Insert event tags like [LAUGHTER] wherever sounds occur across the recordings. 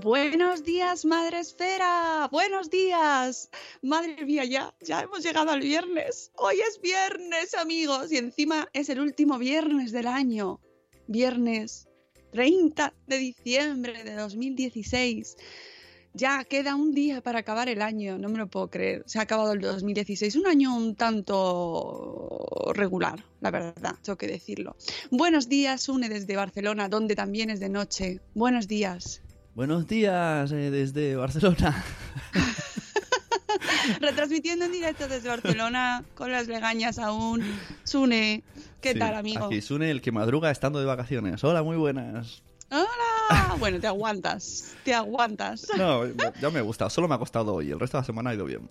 Buenos días, Madre Esfera. Buenos días. Madre mía, ya, ya hemos llegado al viernes. Hoy es viernes, amigos. Y encima es el último viernes del año. Viernes 30 de diciembre de 2016. Ya queda un día para acabar el año, no me lo puedo creer. Se ha acabado el 2016, un año un tanto regular, la verdad, tengo que decirlo. Buenos días, Une desde Barcelona, donde también es de noche. Buenos días. Buenos días eh, desde Barcelona. [LAUGHS] Retransmitiendo en directo desde Barcelona con las legañas aún. Sune, ¿qué Sí, tal, amigo? Aquí Sune, el que madruga estando de vacaciones. Hola, muy buenas. ¡Hola! Bueno, te aguantas, te aguantas. No, ya- me gusta. Solo me ha costado hoy. El resto de la semana ha ido bien.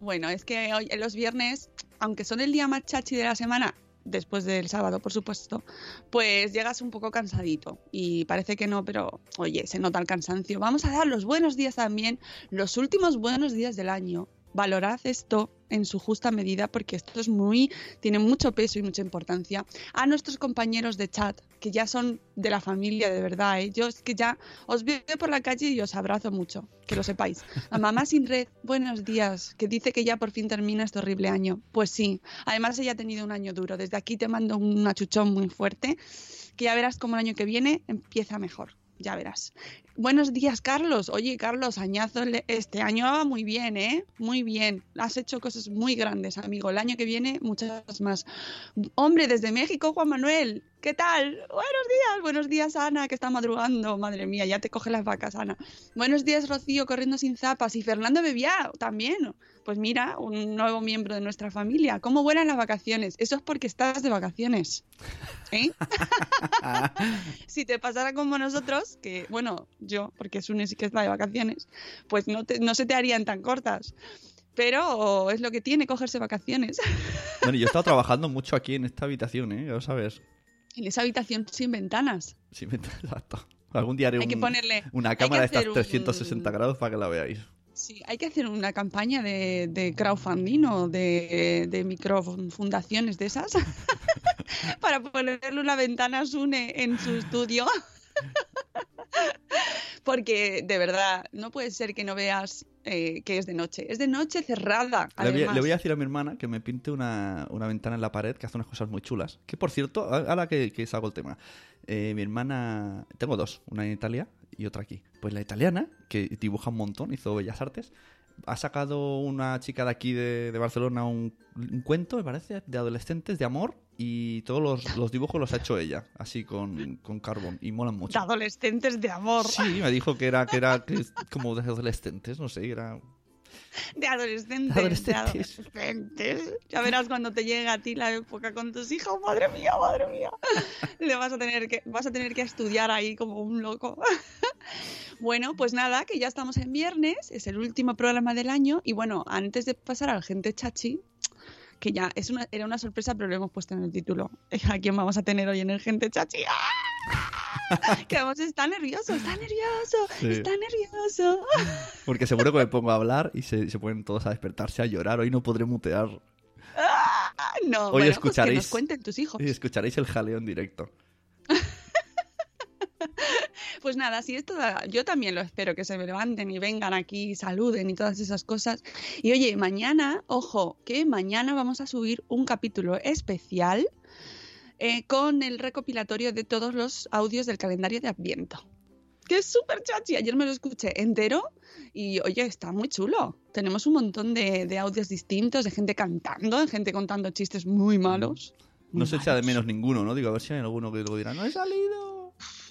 Bueno, es que hoy, los viernes, aunque son el día más chachi de la semana, después del sábado, por supuesto, pues llegas un poco cansadito. Y parece que no, pero oye, se nota el cansancio. Vamos a dar los buenos días también, los últimos buenos días del año. Valorad esto en su justa medida porque esto es muy, tiene mucho peso y mucha importancia. A nuestros compañeros de chat, que ya son de la familia de verdad, ¿eh? yo es que ya os veo por la calle y os abrazo mucho, que lo sepáis. A Mamá Sin Red, buenos días, que dice que ya por fin termina este horrible año. Pues sí, además ella ha tenido un año duro. Desde aquí te mando un achuchón muy fuerte, que ya verás cómo el año que viene empieza mejor. Ya verás. Buenos días, Carlos. Oye, Carlos, añazo este año va muy bien, ¿eh? Muy bien. Has hecho cosas muy grandes, amigo. El año que viene, muchas más. Hombre, desde México, Juan Manuel. ¿Qué tal? Buenos días. Buenos días, Ana, que está madrugando. Madre mía, ya te coge las vacas, Ana. Buenos días, Rocío, corriendo sin zapas. Y Fernando Bebiá, también. Pues mira, un nuevo miembro de nuestra familia. ¿Cómo vuelan las vacaciones? Eso es porque estás de vacaciones. ¿Eh? [LAUGHS] [LAUGHS] si te pasara como nosotros, que bueno, yo, porque Sune sí que está de vacaciones, pues no, te- no se te harían tan cortas. Pero es lo que tiene cogerse vacaciones. [LAUGHS] Bueno, yo he estado trabajando mucho aquí en esta habitación, ¿eh? Ya lo sabes. en esa habitación sin ventanas. Sí, me- [LAUGHS] exacto. Algún día haré Hay que un- ponerle- una que cámara de estas un- 360 grados para que la veáis. Sí, hay que hacer una campaña de, de crowdfunding o de, de microfundaciones de esas [LAUGHS] para ponerle una ventana Sune en su estudio. [LAUGHS] Porque de verdad, no puede ser que no veas eh, que es de noche. Es de noche cerrada. Le voy, a- además. le voy a decir a mi hermana que me pinte una, una ventana en la pared que hace unas cosas muy chulas. Que por cierto, ahora que, que salgo el tema, eh, mi hermana. Tengo dos, una en Italia y otra aquí. Pues la italiana, que dibuja un montón, hizo Bellas Artes, ha sacado una chica de aquí de, de Barcelona un, un cuento, me parece, de adolescentes, de amor, y todos los, los dibujos los ha hecho ella, así con, con carbón, y molan De mucho. adolescentes de amor. Sí, me dijo que era, que era que como de adolescentes, no sé, era De adolescentes. De adolescentes. de adolescentes. Ya verás cuando te llegue a ti la época con tus hijos, madre mía, madre mía. Le vas a tener que, vas a tener que estudiar ahí como un loco. Bueno, pues nada, que ya estamos en viernes, es el último programa del año y bueno, antes de pasar al gente chachi, que ya es una, era una sorpresa, pero lo hemos puesto en el título. [LAUGHS] ¿A quién vamos a tener hoy en el gente chachi? ¡Ah! [LAUGHS] Que vamos, está nervioso, está nervioso, Sí. está nervioso. [LAUGHS] Porque seguro que me pongo a hablar y se, se ponen todos a despertarse, a llorar. Hoy no podré mutear. Ah, No, Hoy bueno, pues que escucharéis. nos cuenten tus hijos. Y escucharéis el jaleo en directo. Pues nada, si esto da- yo también lo espero, que se me levanten y vengan aquí, saluden y todas esas cosas. Y oye, mañana, ojo, que mañana vamos a subir un capítulo especial eh, con el recopilatorio de todos los audios del calendario de Adviento. Que es súper chachi. Ayer me lo escuché entero y oye, está muy chulo. Tenemos un montón de, de audios distintos, de gente cantando, de gente contando chistes muy malos. No se echa de menos ninguno, ¿no? Digo, a ver si hay alguno que luego dirá, no he salido.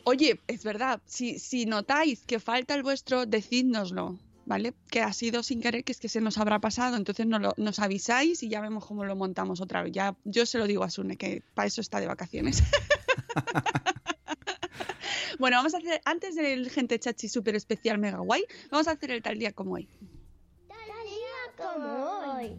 Oye, es verdad, si, si notáis que falta el vuestro, decídnoslo, ¿vale? Que ha sido sin querer, que es que se nos habrá pasado, entonces nos, lo- nos avisáis y ya vemos cómo lo montamos otra vez. Ya, yo se lo digo a Sune, que para eso está de vacaciones. [LAUGHS] bueno, vamos a hacer, antes del gente chachi súper especial mega guay, vamos a hacer el tal día como hoy. Tal día como hoy.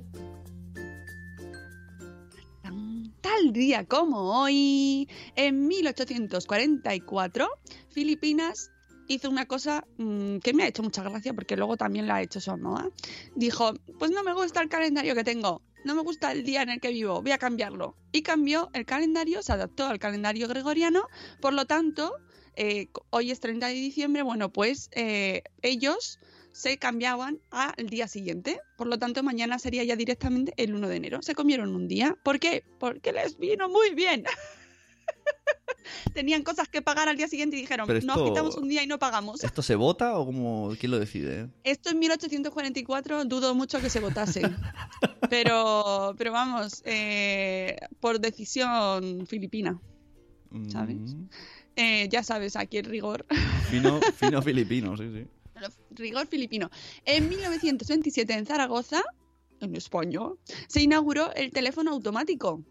Tal día como hoy, en 1844, Filipinas hizo una cosa mm, que me ha hecho mucha gracia porque luego también la ha hecho Samoa. Dijo, pues no me gusta el calendario que tengo, no me gusta el día en el que vivo, voy a cambiarlo. Y cambió el calendario, se adaptó al calendario gregoriano, por lo tanto, eh, hoy es 30 de diciembre, bueno, pues eh, ellos se cambiaban al día siguiente. Por lo tanto, mañana sería ya directamente el 1 de enero. Se comieron un día. ¿Por qué? Porque les vino muy bien. [LAUGHS] Tenían cosas que pagar al día siguiente y dijeron, Pero nos esto- quitamos un día y no pagamos. ¿Esto se vota o cómo, quién lo decide? Esto en 1844 dudo mucho que se votase. [LAUGHS] pero, pero vamos, eh, por decisión filipina. ¿Sabes? Mm, Eh, ya sabes, aquí el rigor. Fino, fino [LAUGHS] filipino, sí, sí. Rigor filipino. En 1927 en Zaragoza, en España, se inauguró el teléfono automático.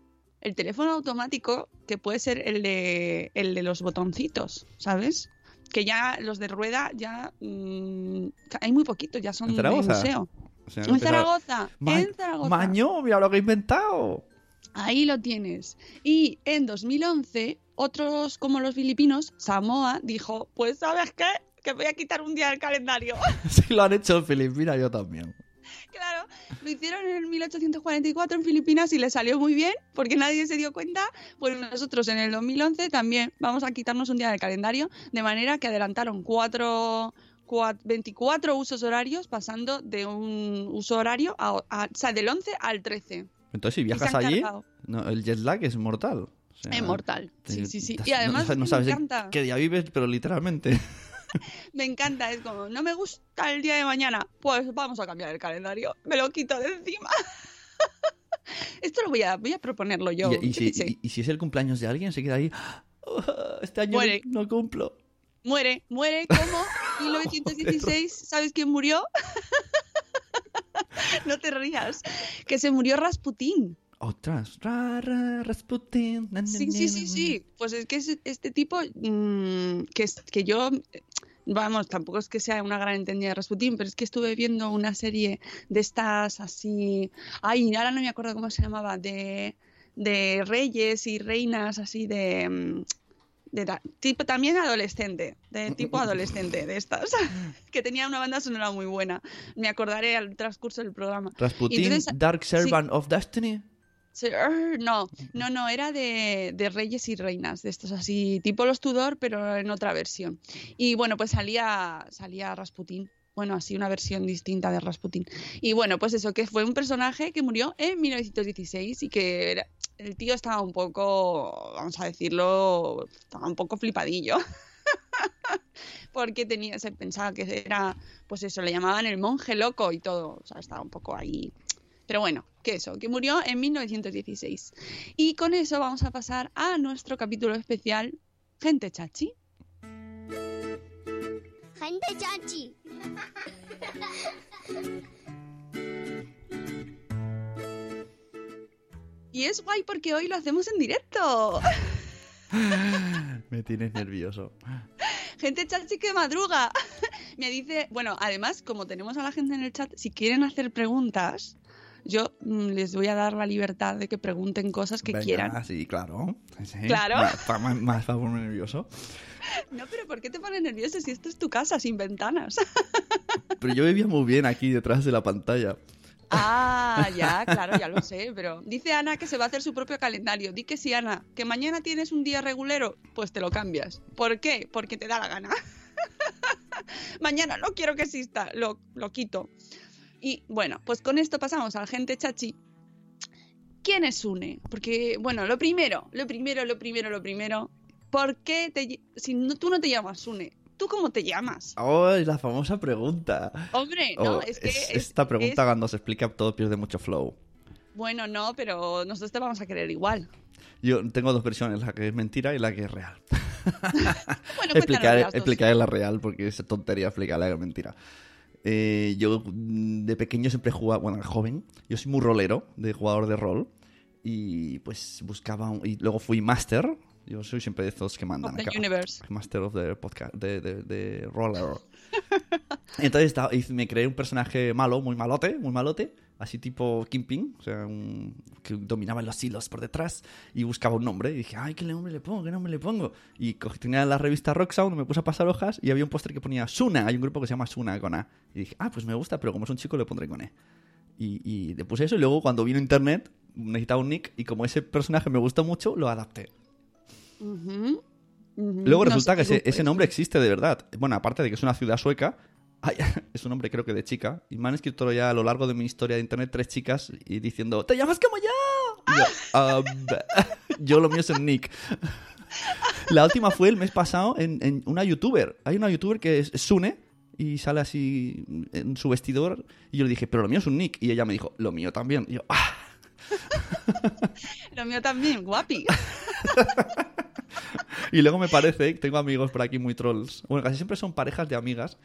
El teléfono automático que puede ser el de, el de los botoncitos, ¿sabes? Que ya los de rueda ya mm, hay muy poquitos, ya son ¿En de museo. O sea, En Zaragoza, Ma- en Zaragoza. Maño, mira lo que he inventado. Ahí lo tienes. Y en 2011, otros como los filipinos, Samoa dijo, pues ¿sabes qué? Que voy a quitar un día del calendario. [LAUGHS] Si lo han hecho en Filipinas, yo también. Claro, lo hicieron en el 1844 en Filipinas y le salió muy bien porque nadie se dio cuenta. Pues nosotros en el 2011 también vamos a quitarnos un día del calendario, de manera que adelantaron cuatro, cua- 24 usos horarios pasando de un uso horario a, a- o sea, del 11 al 13. Entonces, si viajas allí, no, el jet lag es mortal. O sea, Es mortal. Sí, sí, sí. Y además no, no sabes encanta. qué día vives, pero literalmente. [LAUGHS] Me encanta, es como, no me gusta el día de mañana, pues vamos a cambiar el calendario, me lo quito de encima. [LAUGHS] Esto lo voy a, voy a proponerlo yo. y, si, y- y si es el cumpleaños de alguien, se queda ahí. "Ah, Este año Muere. no, cumplo. Muere, muere como [LAUGHS] 1916, ¿sabes quién murió? no te rías, que se murió Rasputín. Otras. Ra, ra, Rasputin. na, na, Sí, sí, sí, sí. Pues es que es este tipo mm, que, que yo, vamos, tampoco es que sea una gran entendida de Rasputín, pero es que estuve viendo una serie de estas así, ay, ahora no me acuerdo cómo se llamaba, de, de reyes y reinas así de... mm, de tipo también adolescente, de tipo adolescente de estas, [LAUGHS] que tenía una banda sonora muy buena. Me acordaré al transcurso del programa. Rasputin, entonces- Dark Servant of Destiny. Sí, [LAUGHS] No, no, no, era de, de reyes y reinas, de estos así, tipo los Tudor, pero en otra versión. Y bueno, pues salía, salía Rasputín. Bueno, así una versión distinta de Rasputín. Y bueno, pues eso, que fue un personaje que murió en 1916 y que era- el tío estaba un poco, vamos a decirlo, estaba un poco flipadillo. [LAUGHS] Porque tenía, se pensaba que era, pues eso, le llamaban el monje loco y todo. O sea, estaba un poco ahí pero bueno, que eso, que murió en 1916. Y con eso vamos a pasar a nuestro capítulo especial, Gente Chachi. Gente chachi. Y es guay porque hoy lo hacemos en directo. [LAUGHS] Me tienes nervioso. Gente Chachi que madruga. [LAUGHS] Me dice, bueno, además, como tenemos a la gente en el chat, si quieren hacer preguntas, yo mm, les voy a dar la libertad de que pregunten cosas que Venga, quieran. Sí, claro. Sí. Claro. Más, más, nervioso. No, pero ¿por qué te pones nervioso si esto es tu casa sin ventanas? [LAUGHS] Pero yo vivía muy bien aquí detrás de la pantalla. Ah, [LAUGHS] ya, claro, ya lo sé, pero dice Ana que se va a hacer su propio calendario. Di que sí, Ana, que mañana tienes un día regulero, pues te lo cambias. ¿Por qué? Porque te da la gana. [LAUGHS] Mañana no quiero que exista, lo, lo quito. Y bueno, pues con esto pasamos al gente chachi. ¿Quién es Sune? Porque, bueno, lo primero, lo primero, lo primero, lo primero. ¿Por qué te, si no- tú no te llamas Sune? ¿Tú cómo te llamas? Oh, es la famosa pregunta. Hombre, no, Oh, es que. es- es- esta pregunta es- cuando se explica todo pierde mucho flow. Bueno, no, pero nosotros te vamos a querer igual. Yo tengo dos versiones, la que es mentira y la que es real. [LAUGHS] Bueno, [LAUGHS] explicaré, explicaré la real porque es tontería explicar la que es mentira. Eh, yo mm, de pequeño siempre jugaba, bueno, joven, yo soy muy rolero, de jugador de rol. Y pues buscaba, un- y luego fui master. Yo soy siempre de estos que mandan Of the acá. universe. Master of the podcast, de, de, de roller. [LAUGHS] Entonces estaba- y me creé un personaje malo, muy malote, muy malote, así tipo Kingpin, o sea, un- que dominaba los hilos por detrás y buscaba un nombre. Y dije, ay, ¿qué nombre le pongo? ¿Qué nombre le pongo? Y tenía la revista Rock Sound, me puse a pasar hojas y había un póster que ponía Suna. Hay un grupo que se llama Suna con A. Y dije, ah, pues me gusta, pero como es un chico le pondré con E. Y, y le puse eso y luego cuando vino internet necesitaba un nick y como ese personaje me gustó mucho, lo adapté. Luego No resulta sé que ese, ese es. nombre existe de verdad. Bueno, aparte de que es una ciudad sueca, ay, [LAUGHS] es un nombre creo que de chica. Y me han escrito ya a lo largo de mi historia de internet tres chicas y diciendo, ¡te llamas como yo! [LAUGHS] Y yo, "Ah, [LAUGHS] b- yo lo mío es en Nick. La última fue el mes pasado en, en una youtuber. Hay una youtuber que es Sune y sale así en su vestidor. Y yo le dije, pero lo mío es un Nick. Y ella me dijo, lo mío también. Y yo, ¡ah! Lo mío también, guapi. Y luego me parece, tengo amigos por aquí muy trolls. Bueno, casi siempre son parejas de amigas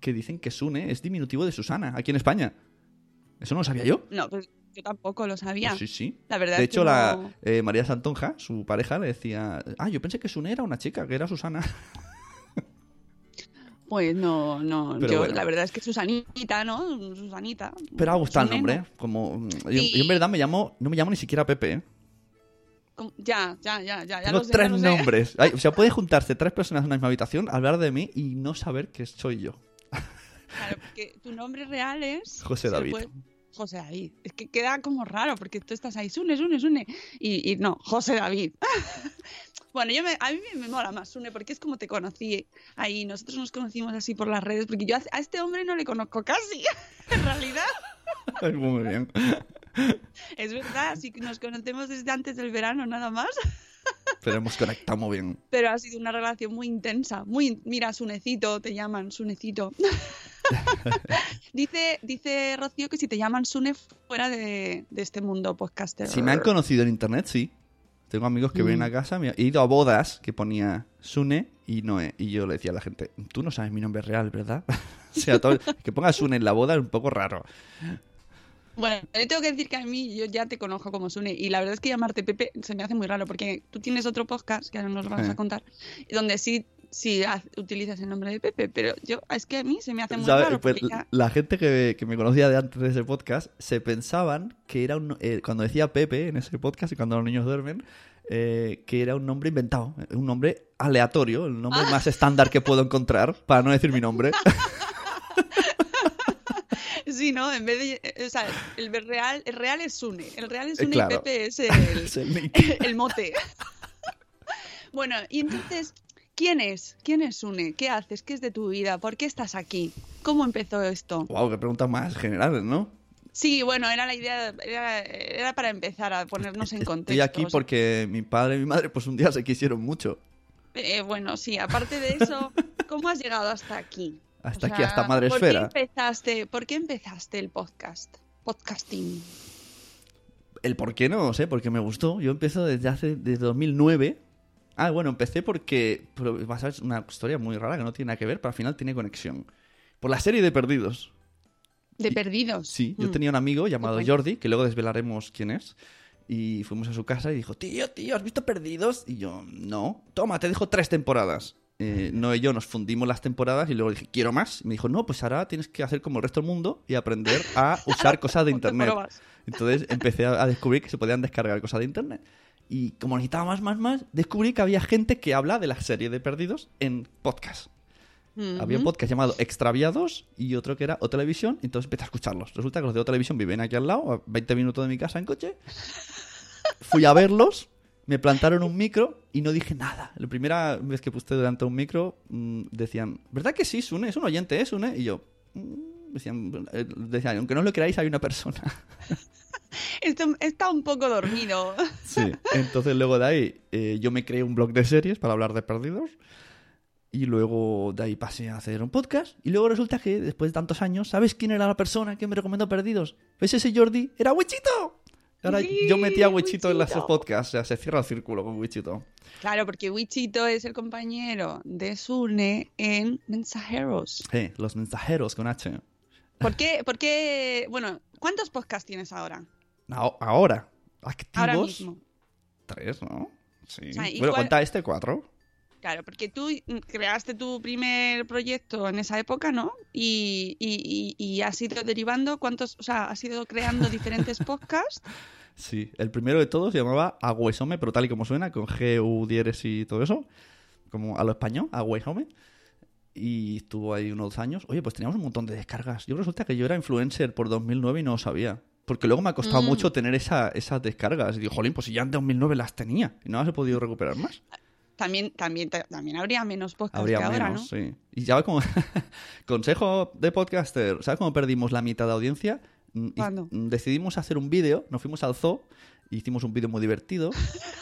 que dicen que Sune es diminutivo de Susana, aquí en España. Eso no lo sabía yo. No, pues yo tampoco lo sabía. Pues sí, sí. La verdad de hecho, la eh, María Santonja, su pareja, le decía, ah, yo pensé que Sune era una chica, que era Susana. [LAUGHS] Pues no, no. Pero yo, bueno. la verdad es que Susanita, ¿no? Susanita. Pero ha gustado el nombre, ¿no? Como, yo, Sí. yo en verdad me llamo, no me llamo ni siquiera Pepe, ¿eh? Ya, ya, ya, ya. ya Tengo lo sé, tres ya lo sé. nombres. Ay, o sea, pueden juntarse tres personas en una misma habitación, hablar de mí y no saber que soy yo. Claro, porque tu nombre real es. José David. puede- José David. Es que queda como raro porque tú estás ahí, Sune, Sune, Sune. Y, y no, José David. [LAUGHS] bueno, yo me, a mí me mola más Sune porque es como te conocí ahí. Nosotros nos conocimos así por las redes porque yo a, a este hombre no le conozco casi, [LAUGHS] en realidad. Muy bien. [LAUGHS] Es verdad, así que nos conocemos desde antes del verano nada más. [LAUGHS] Pero hemos conectado muy bien. Pero ha sido una relación muy intensa. Muy, mira, Sunecito, te llaman Sunecito. [LAUGHS] dice, dice Rocío que si te llaman Sune fuera de, de este mundo podcaster. Si me han conocido en internet, sí. Tengo amigos que vienen a casa, he ido a bodas que ponía Sune y Noé. Y yo le decía a la gente, tú no sabes mi nombre real, ¿verdad? o sea, todo- que ponga Sune en la boda es un poco raro. Bueno, le tengo que decir que a mí yo ya te conozco como Sune y la verdad es que llamarte Pepe se me hace muy raro porque tú tienes otro podcast que ahora nos vas Eh. a contar donde sí, sí haz- utilizas el nombre de Pepe, pero yo es que a mí se me hace muy ¿Sabes? raro Pues ya- La gente que, que me conocía de antes de ese podcast se pensaban que era un... eh, cuando decía Pepe en ese podcast y cuando los niños duermen, eh, que era un nombre inventado, un nombre aleatorio, el nombre Ah. más estándar que puedo encontrar, para no decir mi nombre. [LAUGHS] Sí, ¿no? En vez de. eh, O sea, el real, el real es Sune. El real es Eh, Sune claro. y Pepe es [LAUGHS] el, Es el [LAUGHS] el mote. [LAUGHS] bueno, y entonces, ¿quién es? ¿Quién es Sune? ¿Qué haces? ¿Qué es de tu vida? ¿Por qué estás aquí? ¿Cómo empezó esto? Wow, qué preguntas más generales, ¿no? Sí, bueno, era la idea, era, era para empezar a ponernos en contexto. Estoy aquí o sea, porque mi padre y mi madre pues un día se quisieron mucho. eh, bueno, sí, aparte de eso, ¿cómo has llegado hasta aquí? Hasta O aquí, hasta Madresfera. ¿por qué, empezaste, ¿Por qué empezaste el podcast? Podcasting. El por qué no, sé, porque me gustó. Yo empiezo desde hace desde 2009. Ah, bueno, empecé porque vas a ver, es una historia muy rara que no tiene nada que ver, pero al final tiene conexión. Por la serie de Perdidos. De Y- perdidos. Sí, yo Mm. tenía un amigo llamado Jordi, que luego desvelaremos quién es. Y fuimos a su casa y dijo, tío, tío, ¿has visto Perdidos? Y yo, no. Toma, te dejo tres temporadas. Eh, no y yo nos fundimos las temporadas y luego dije, quiero más. Y me dijo, no, pues ahora tienes que hacer como el resto del mundo y aprender a [LAUGHS] usar cosas de internet. Entonces empecé a descubrir que se podían descargar cosas de internet. Y como necesitaba más, más, más, descubrí que había gente que habla de la serie de Perdidos en podcast. Había un podcast llamado Extraviados y otro que era O Televisión, entonces empecé a escucharlos. Resulta que los de O Televisión viven aquí al lado, a 20 minutos de mi casa en coche. Fui a verlos me plantaron un micro y no dije nada. La primera vez que puse delante un micro mm, decían, ¿verdad que sí, Sune? Es un oyente, ¿eh, Sune? Y yo, mm, decían, eh, decían, aunque no lo creáis, hay una persona. [LAUGHS] Esto- está un poco dormido. [LAUGHS] Sí. Entonces luego de ahí eh, yo me creé un blog de series para hablar de perdidos. Y luego de ahí pasé a hacer un podcast. Y luego resulta que después de tantos años, ¿sabes quién era la persona que me recomendó Perdidos? Pues ese Jordi era Wichito. Ahora Sí, yo metí a Wichito en los podcasts. O sea, se cierra el círculo con Wichito. Claro, porque Wichito es el compañero de Sune en Mensajeros. Sí, los mensajeros con H. ¿Por qué? ¿Por qué? Bueno, ¿cuántos podcasts tienes ahora? Ahora. Activos. Ahora mismo. Tres, ¿no? Sí. O sea, ¿y bueno, cuál- cuenta este cuatro. Claro, porque tú creaste tu primer proyecto en esa época, ¿no? Y, y, y, y has ido derivando, ¿cuántos? O sea, has ido creando diferentes [LAUGHS] podcasts. Sí, el primero de todos se llamaba Agüesome, pero tal y como suena, con G, U, dieres y todo eso, como a lo español, Agüesome. Y estuvo ahí unos años. Oye, pues teníamos un montón de descargas. Yo resulta que yo era influencer por 2009 y no lo sabía. Porque luego me ha costado Mm. mucho tener esa, esas descargas. Y digo, jolín, pues si ya en 2009 las tenía y no las he podido recuperar más. También, también, también habría menos podcasts Habría que ahora, ¿no? sí. Y ya como [LAUGHS] consejo de podcaster, ¿sabes cómo perdimos la mitad de audiencia? Mm, y- ¿Cuándo? mm, Decidimos hacer un vídeo, nos fuimos al zoo, hicimos un vídeo muy divertido. [LAUGHS]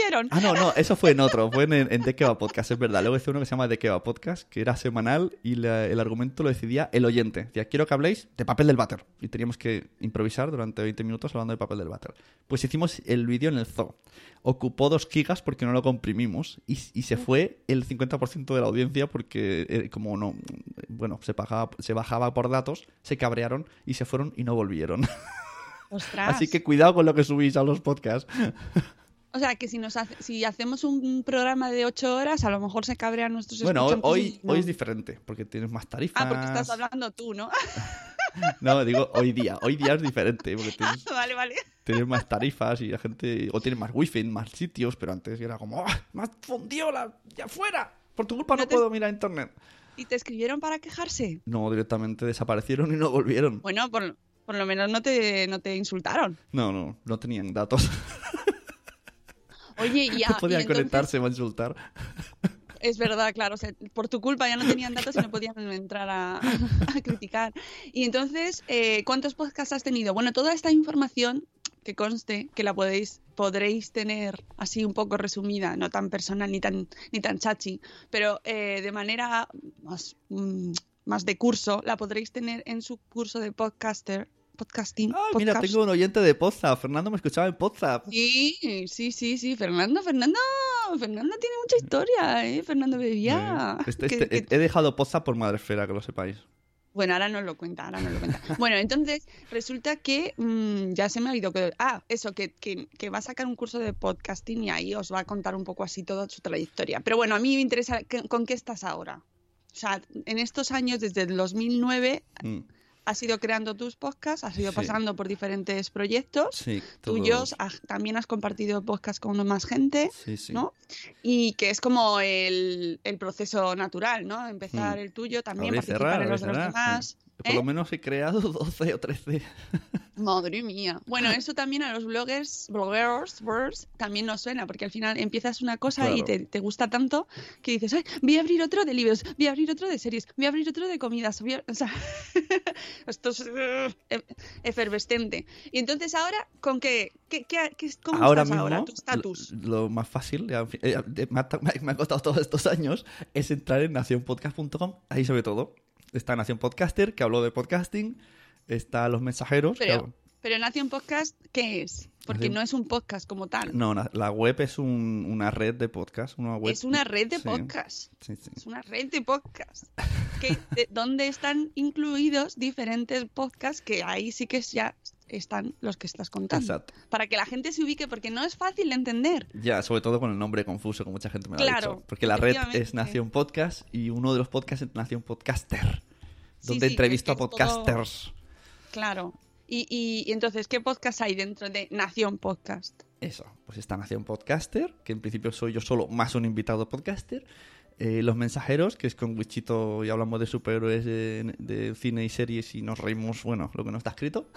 ¿Y os vieron? Ah, no, no, eso fue en otro, fue en, en De qué va podcast, es verdad. Luego hice uno que se llama qué va podcast, que era semanal y la- el argumento lo decidía el oyente. Decía, quiero que habléis de papel del váter. Y teníamos que improvisar durante 20 minutos hablando de papel del váter. Pues hicimos el vídeo en el zoo. Ocupó dos gigas porque no lo comprimimos y, y se fue el 50% de la audiencia porque eh, como no, bueno, se bajaba, se bajaba por datos, se cabrearon y se fueron y no volvieron. [LAUGHS] Ostras. Así que cuidado con lo que subís a los podcasts. O sea, que si nos hace- si hacemos un programa de ocho horas, a lo mejor se cabrean nuestros Bueno, hoy, hoy, y no. hoy es diferente, porque tienes más tarifas. Ah, porque estás hablando tú, ¿no? [LAUGHS] No, digo hoy día. Hoy día es diferente, porque tienes, [LAUGHS] vale, vale. tienes más tarifas y la gente... O tienes más wifi en más sitios, pero antes era como... ¡Ah! ¡Me has fundido la... ¡Ya fuera! Por tu culpa no, No te- puedo mirar internet. ¿Y te escribieron para quejarse? No, directamente desaparecieron y no volvieron. Bueno, por, por lo menos no te, no te insultaron. No, no, no tenían datos. [LAUGHS] Oye, y, [LAUGHS] a- No y podían entonces- conectarse o insultar. [LAUGHS] Es verdad, claro. o sea, por tu culpa ya no tenían datos y no podían entrar a, [LAUGHS] a criticar. Y entonces, eh, ¿cuántos podcasts has tenido? Bueno, toda esta información que conste que la podéis podréis tener así un poco resumida, no tan personal ni tan ni tan chachi, pero eh, de manera más mm, más de curso la podréis tener en su curso de podcaster podcasting. Ay, mira, podcast. tengo un oyente de Podzap. Fernando me escuchaba en Podzap. Sí, sí, sí, sí, Fernando, Fernando, Fernando tiene mucha historia, ¿eh? Fernando bebía. Este- este- que- He dejado Podzap por Madresfera, que lo sepáis. Bueno, ahora no lo cuenta, ahora no lo cuenta. [LAUGHS] Bueno, entonces resulta que mm, ya se me ha olvidado que... Ah, eso, que, que, que va a sacar un curso de podcasting y ahí os va a contar un poco así toda su trayectoria. Pero bueno, a mí me interesa ¿qué- con qué estás ahora. O sea, en estos años, desde el 2009, Mm, has ido creando tus podcasts, has ido Sí. pasando por diferentes proyectos Sí, tuyos, has- también has compartido podcasts con más gente. Sí. ¿no? Y que es como el, el proceso natural, ¿no? Empezar Mm. el tuyo, también Abrir participar cerrar, en los de los demás. Por lo ¿eh? menos he creado [LAUGHS] 12 o 13. Madre mía. Bueno, eso también a los bloggers, bloggers, bloggers, también nos suena, porque al final empiezas una cosa y te, te gusta tanto que dices, Ay, voy a abrir otro de libros, voy a abrir otro de series, voy a abrir otro de comidas. voy a-". [LAUGHS] O sea, esto es uh, e- efervescente. Y entonces ahora, ¿con qué? ¿Qué, qué, qué- cómo ahora estás mismo, ahora? ¿Tu estatus? Lo, lo más fácil, eh, eh, me, ha, me ha costado todos estos años, es entrar en nacionpodcast.com. Ahí se ve todo. Está Nación Podcaster, que habló de podcasting. Está Los Mensajeros. Pero, pero Nación Podcast, ¿qué es? Porque Nación- no es un podcast como tal. No, la web es un- una red de podcast. Una web... Es una red de Sí, podcasts. sí, sí. Es una red de podcasts. Que, de- [LAUGHS] donde están incluidos diferentes podcasts que ahí sí que ya están los que estás contando. Exacto. Para que la gente se ubique, porque no es fácil de entender. Ya, sobre todo con el nombre confuso, que mucha gente me lo ha Claro, dicho. Porque la red es. Nación Podcast y uno de los podcasts es Nación Podcaster. Sí, Donde sí, entrevisto es que a es todo- podcasters. Claro. Y, y- y entonces, ¿qué podcast hay dentro de Nación Podcast? Eso, pues está Nación Podcaster, que en principio soy yo solo, más un invitado podcaster. Eh, Los Mensajeros, que es con Wichito y hablamos de superhéroes de, de cine y series y nos reímos, bueno, lo que no está escrito.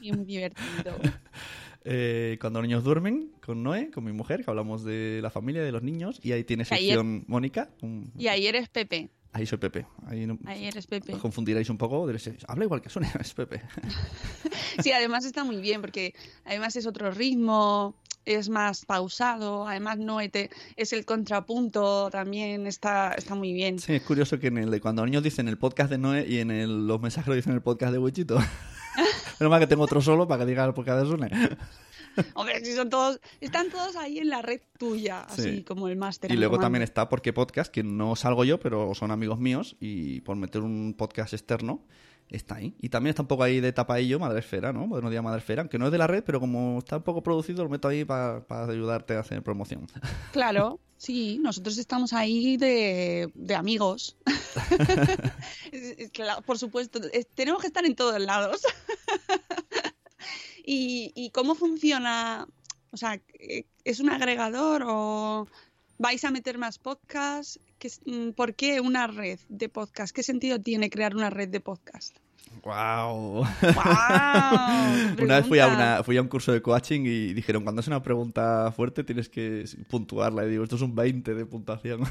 Y muy divertido. [LAUGHS] eh, cuando los niños duermen, con Noé, con mi mujer, que hablamos de la familia, de los niños, y ahí tiene ayer- sección Mónica. un- Y ahí eres Pepe. Ahí soy Pepe. Ahí no, Ahí eres Pepe. os confundiréis un poco. Habla igual que Sonia, [LAUGHS] es Pepe. [LAUGHS] Sí, además está muy bien porque además es otro ritmo, es más pausado, además no es el contrapunto también está está muy bien. Sí, es curioso que en el cuando los niños dicen el podcast de Noé y en el- los mensajes lo dicen el podcast de Wichito. [LAUGHS] Menos mal que tengo otro solo para que diga el podcast de Sonia. [LAUGHS] Hombre, si son todos están todos ahí en la red tuya, así Sí. como el máster. Y luego también está Porque Podcast, que no salgo yo, pero son amigos míos, y por meter un podcast externo, está ahí. Y también está un poco ahí de tapaillo, Madresfera, ¿no? Buenos días, Madresfera, aunque no es de la red, pero como está un poco producido, lo meto ahí para ayudarte a hacer promoción. [LAUGHS] Claro, sí, nosotros estamos ahí de, de amigos. [LAUGHS] Claro, por supuesto, es- tenemos que estar en todos lados. [LAUGHS] ¿Y, y cómo funciona? O sea, eh, ¿es un agregador o vais a meter más podcasts? ¿Qué es- mm, ¿Por qué una red de podcast? ¿Qué sentido tiene crear una red de podcast? ¡Wow! ¡Guau! [LAUGHS] Una vez fui a, una, fui a un curso de coaching y dijeron, cuando es una pregunta fuerte tienes que puntuarla. Y digo, esto es un 20 de puntuación.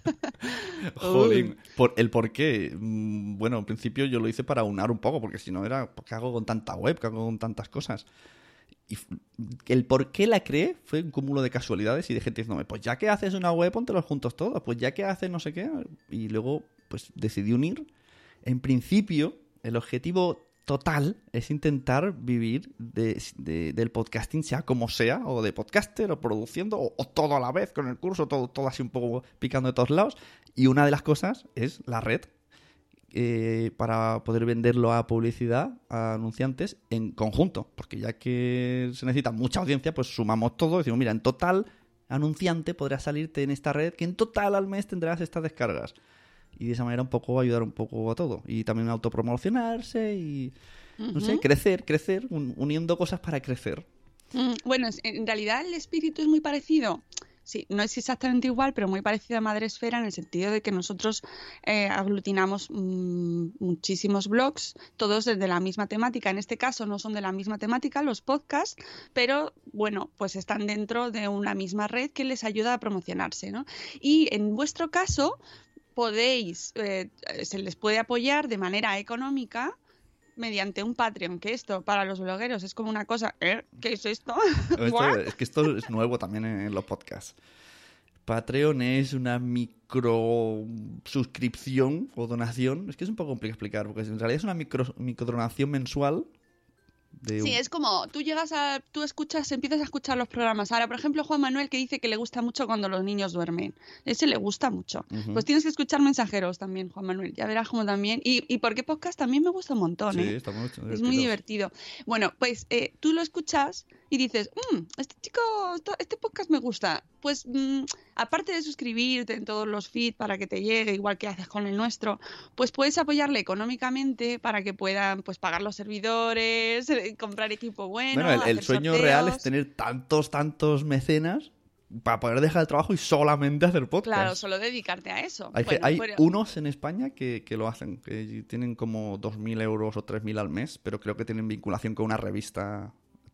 [LAUGHS] Jolín. Por, el por qué. mm, Bueno, en principio yo lo hice para unar un poco, porque si no era, ¿qué hago con tanta web? ¿Qué hago con tantas cosas? Y el por qué la creé fue un cúmulo de casualidades y de gente diciéndome, pues ya que haces una web, póntelos juntos todos, pues ya que haces no sé qué. Y luego, pues decidí unir. En principio, el objetivo total es intentar vivir de- de- del podcasting, sea como sea, o de podcaster, o produciendo, o, o todo a la vez, con el curso, todo, todo así un poco picando de todos lados. Y una de las cosas es la red, eh, para poder venderlo a publicidad, a anunciantes, en conjunto. Porque ya que se necesita mucha audiencia, pues sumamos todo y decimos, mira, en total, anunciante podrá salirte en esta red, que en total al mes tendrás estas descargas. Y de esa manera un poco ayudar un poco a todo. Y también autopromocionarse y, no sé, crecer, crecer, un- uniendo cosas para crecer. Mm, Bueno, en realidad el espíritu es muy parecido. Sí, no es exactamente igual, pero muy parecido a Madre Esfera en el sentido de que nosotros eh, aglutinamos mm, muchísimos blogs, todos desde la misma temática. En este caso no son de la misma temática los podcasts, pero bueno, pues están dentro de una misma red que les ayuda a promocionarse, ¿no? Y en vuestro caso podéis, eh, se les puede apoyar de manera económica mediante un Patreon, que esto para los blogueros es como una cosa, ¿eh? ¿Qué es esto? [LAUGHS] Es que esto es nuevo también en, en los podcasts. Patreon es una micro suscripción o donación. Es que es un poco complicado explicar, porque en realidad es una micro, microdonación mensual. De Sí, es como tú llegas a, tú escuchas, empiezas a escuchar los programas. Ahora, por ejemplo, Juan Manuel que dice que le gusta mucho cuando los niños duermen. Ese le gusta mucho. Pues tienes que escuchar mensajeros también, Juan Manuel. Ya verás cómo también. Y, y por qué podcast también me gusta un montón, Sí, ¿eh? está muy Es muy divertido. Bueno, pues eh, tú lo escuchas y dices, "Mm, este chico, este podcast me gusta. Pues mm, aparte de suscribirte en todos los feeds para que te llegue, igual que haces con el nuestro, pues puedes apoyarle económicamente para que puedan pues pagar los servidores, eh, comprar equipo bueno. Bueno, el, sueño real es tener tantos, tantos mecenas para poder dejar el trabajo y solamente hacer podcast. Claro, solo dedicarte a eso. Hay, Bueno, hay pero- unos en España que, que lo hacen, que tienen como 2.000 euros o 3.000 al mes, pero creo que tienen vinculación con una revista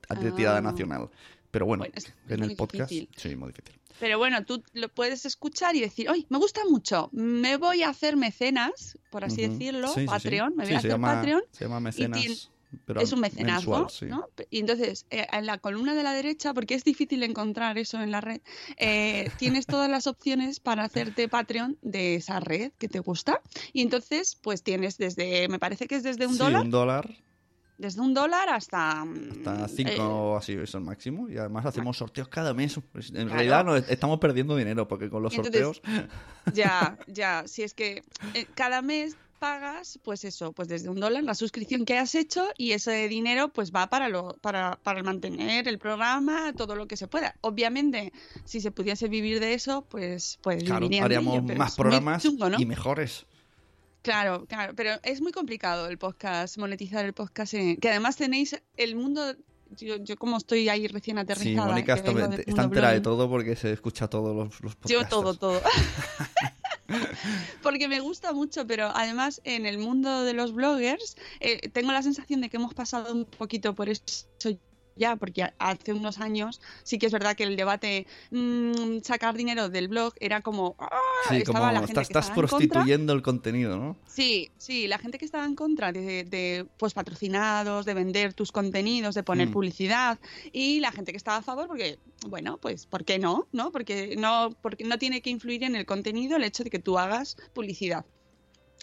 de Ah. nacional. Pero bueno, Bueno, es- es en el podcast, difícil. sí, muy difícil. Pero bueno, tú lo puedes escuchar y decir, ¡ay, me gusta mucho! Me voy a hacer mecenas, por así decirlo, Sí, sí, sí. Patreon, me voy a hacer llama, Patreon. Se llama mecenas. pero es un mecenazgo, mensual. ¿no? Y entonces, eh, en la columna de la derecha, porque es difícil encontrar eso en la red, eh, [LAUGHS] tienes todas las opciones para hacerte Patreon de esa red que te gusta. Y entonces, pues tienes desde, me parece que es desde un dólar, un dólar desde un dólar hasta... mm, hasta 5 eh, así, es el máximo. Y además hacemos sorteos cada mes. En Claro. realidad no, estamos perdiendo dinero porque con los entonces- sorteos... [LAUGHS] Ya, [LAUGHS] ya, si es que eh, cada mes pagas, pues eso, pues desde un dólar la suscripción que has hecho y ese dinero pues va para lo, para, para mantener el programa, todo lo que se pueda. Obviamente, si se pudiese vivir de eso, pues, pues Claro, haríamos ello, más programas chungo, ¿no? y mejores. Claro, claro, pero es muy complicado el podcast, monetizar el podcast, en- que además tenéis el mundo, yo, yo como estoy ahí recién Sí, aterrizada, Mónica que está, entera de todo porque se escucha todos los, los Yo podcasters. todo, todo. [LAUGHS] Porque me gusta mucho, pero además en el mundo de los bloggers eh, tengo la sensación de que hemos pasado un poquito por eso ya, porque hace unos años sí que es verdad que el debate mm, sacar dinero del blog era como... ¡ah! Sí, estaba como la gente estás, que prostituyendo el contenido, ¿no? Sí, sí, la gente que estaba en contra de, de, pues patrocinados, de vender tus contenidos, de poner Mm. publicidad y la gente que estaba a favor porque bueno, pues ¿por qué no? ¿No? Porque no porque no tiene que influir en el contenido el hecho de que tú hagas publicidad.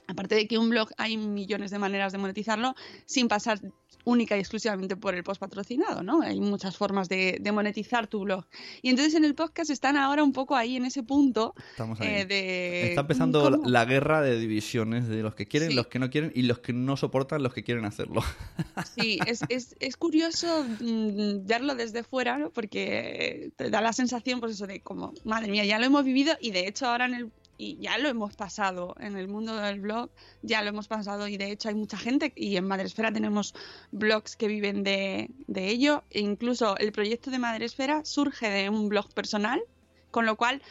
Aparte de que un blog hay millones de maneras de monetizarlo sin pasar única y exclusivamente por el post patrocinado, ¿no? Hay muchas formas de, de monetizar tu blog. Y entonces en el podcast están ahora un poco ahí en ese punto Estamos ahí. eh, de... Está empezando ¿cómo? la guerra de divisiones de los que quieren, Sí. los que no quieren y los que no soportan los que quieren hacerlo. [LAUGHS] Sí, es, es, es curioso mm, verlo desde fuera, ¿no? Porque te da la sensación, pues eso, de como, madre mía, ya lo hemos vivido y de hecho ahora en el y ya lo hemos pasado en el mundo del blog, ya lo hemos pasado y de hecho hay mucha gente y en Madresfera tenemos blogs que viven de, ello. E incluso el proyecto de Madresfera surge de un blog personal, con lo cual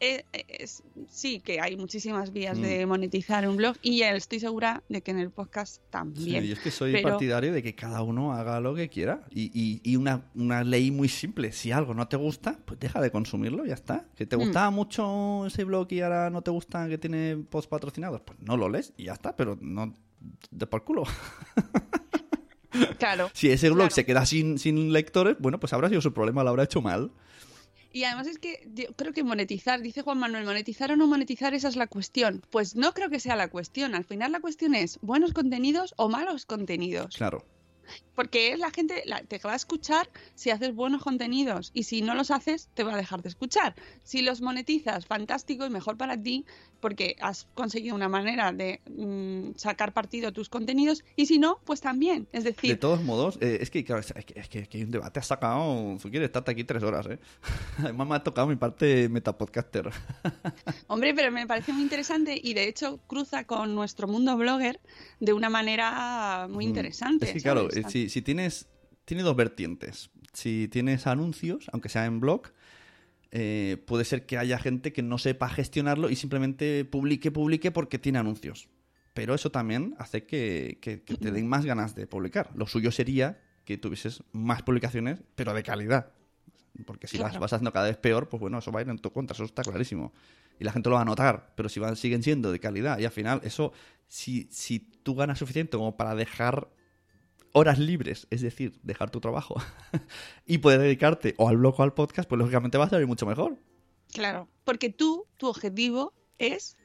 eh, es- sí que hay muchísimas vías Mm. de monetizar un blog y estoy segura de que en el podcast Sí, también. yo es que soy Pero- partidario de que cada uno haga lo que quiera. Y, y- y una, una ley muy simple. Si algo no te gusta, pues deja de consumirlo, ya está. Que te Mm. gustaba mucho ese blog y ahora no te gusta que tiene post patrocinados, pues no lo lees y ya está, pero no de por culo. Claro. [LAUGHS] Si ese blog Claro. se queda sin, sin lectores, bueno, pues habrá sido su problema, lo habrá hecho mal. Y además es que yo creo que monetizar, dice Juan Manuel, monetizar o no monetizar, esa es la cuestión. Pues no creo que sea la cuestión. Al final la cuestión es buenos contenidos o malos contenidos. Claro. Porque es la gente la, te va a escuchar si haces buenos contenidos y si no los haces te va a dejar de escuchar. Si los monetizas, fantástico y mejor para ti porque has conseguido una manera de mm, sacar partido a tus contenidos y si no, pues también. Es De decir, todos modos, eh, es que, claro, es que, es que- que hay un debate, has sacado, tú quieres estarte aquí tres horas, ¿eh? [LAUGHS] Además me ha tocado mi parte metapodcaster. [LAUGHS] Hombre, pero me parece muy interesante y de hecho cruza con nuestro mundo blogger de una manera muy Mm. interesante. Es que claro, eh, si, si tienes, tiene dos vertientes. Si tienes anuncios, aunque sea en blog, eh, puede ser que haya gente que no sepa gestionarlo y simplemente publique, publique porque tiene anuncios. Pero eso también hace que, que- que te den más ganas de publicar. Lo suyo sería que tuvieses más publicaciones, pero de calidad. Porque si las vas haciendo cada vez peor, pues bueno, eso va a ir en tu contra, eso está clarísimo. Y la gente lo va a notar, pero si van, siguen siendo de calidad, y al final, eso, si, si tú ganas suficiente como para dejar horas libres, es decir, dejar tu trabajo, [LAUGHS] y poder dedicarte o al blog o al podcast, pues lógicamente va a salir mucho mejor. Claro, porque tú, tu objetivo es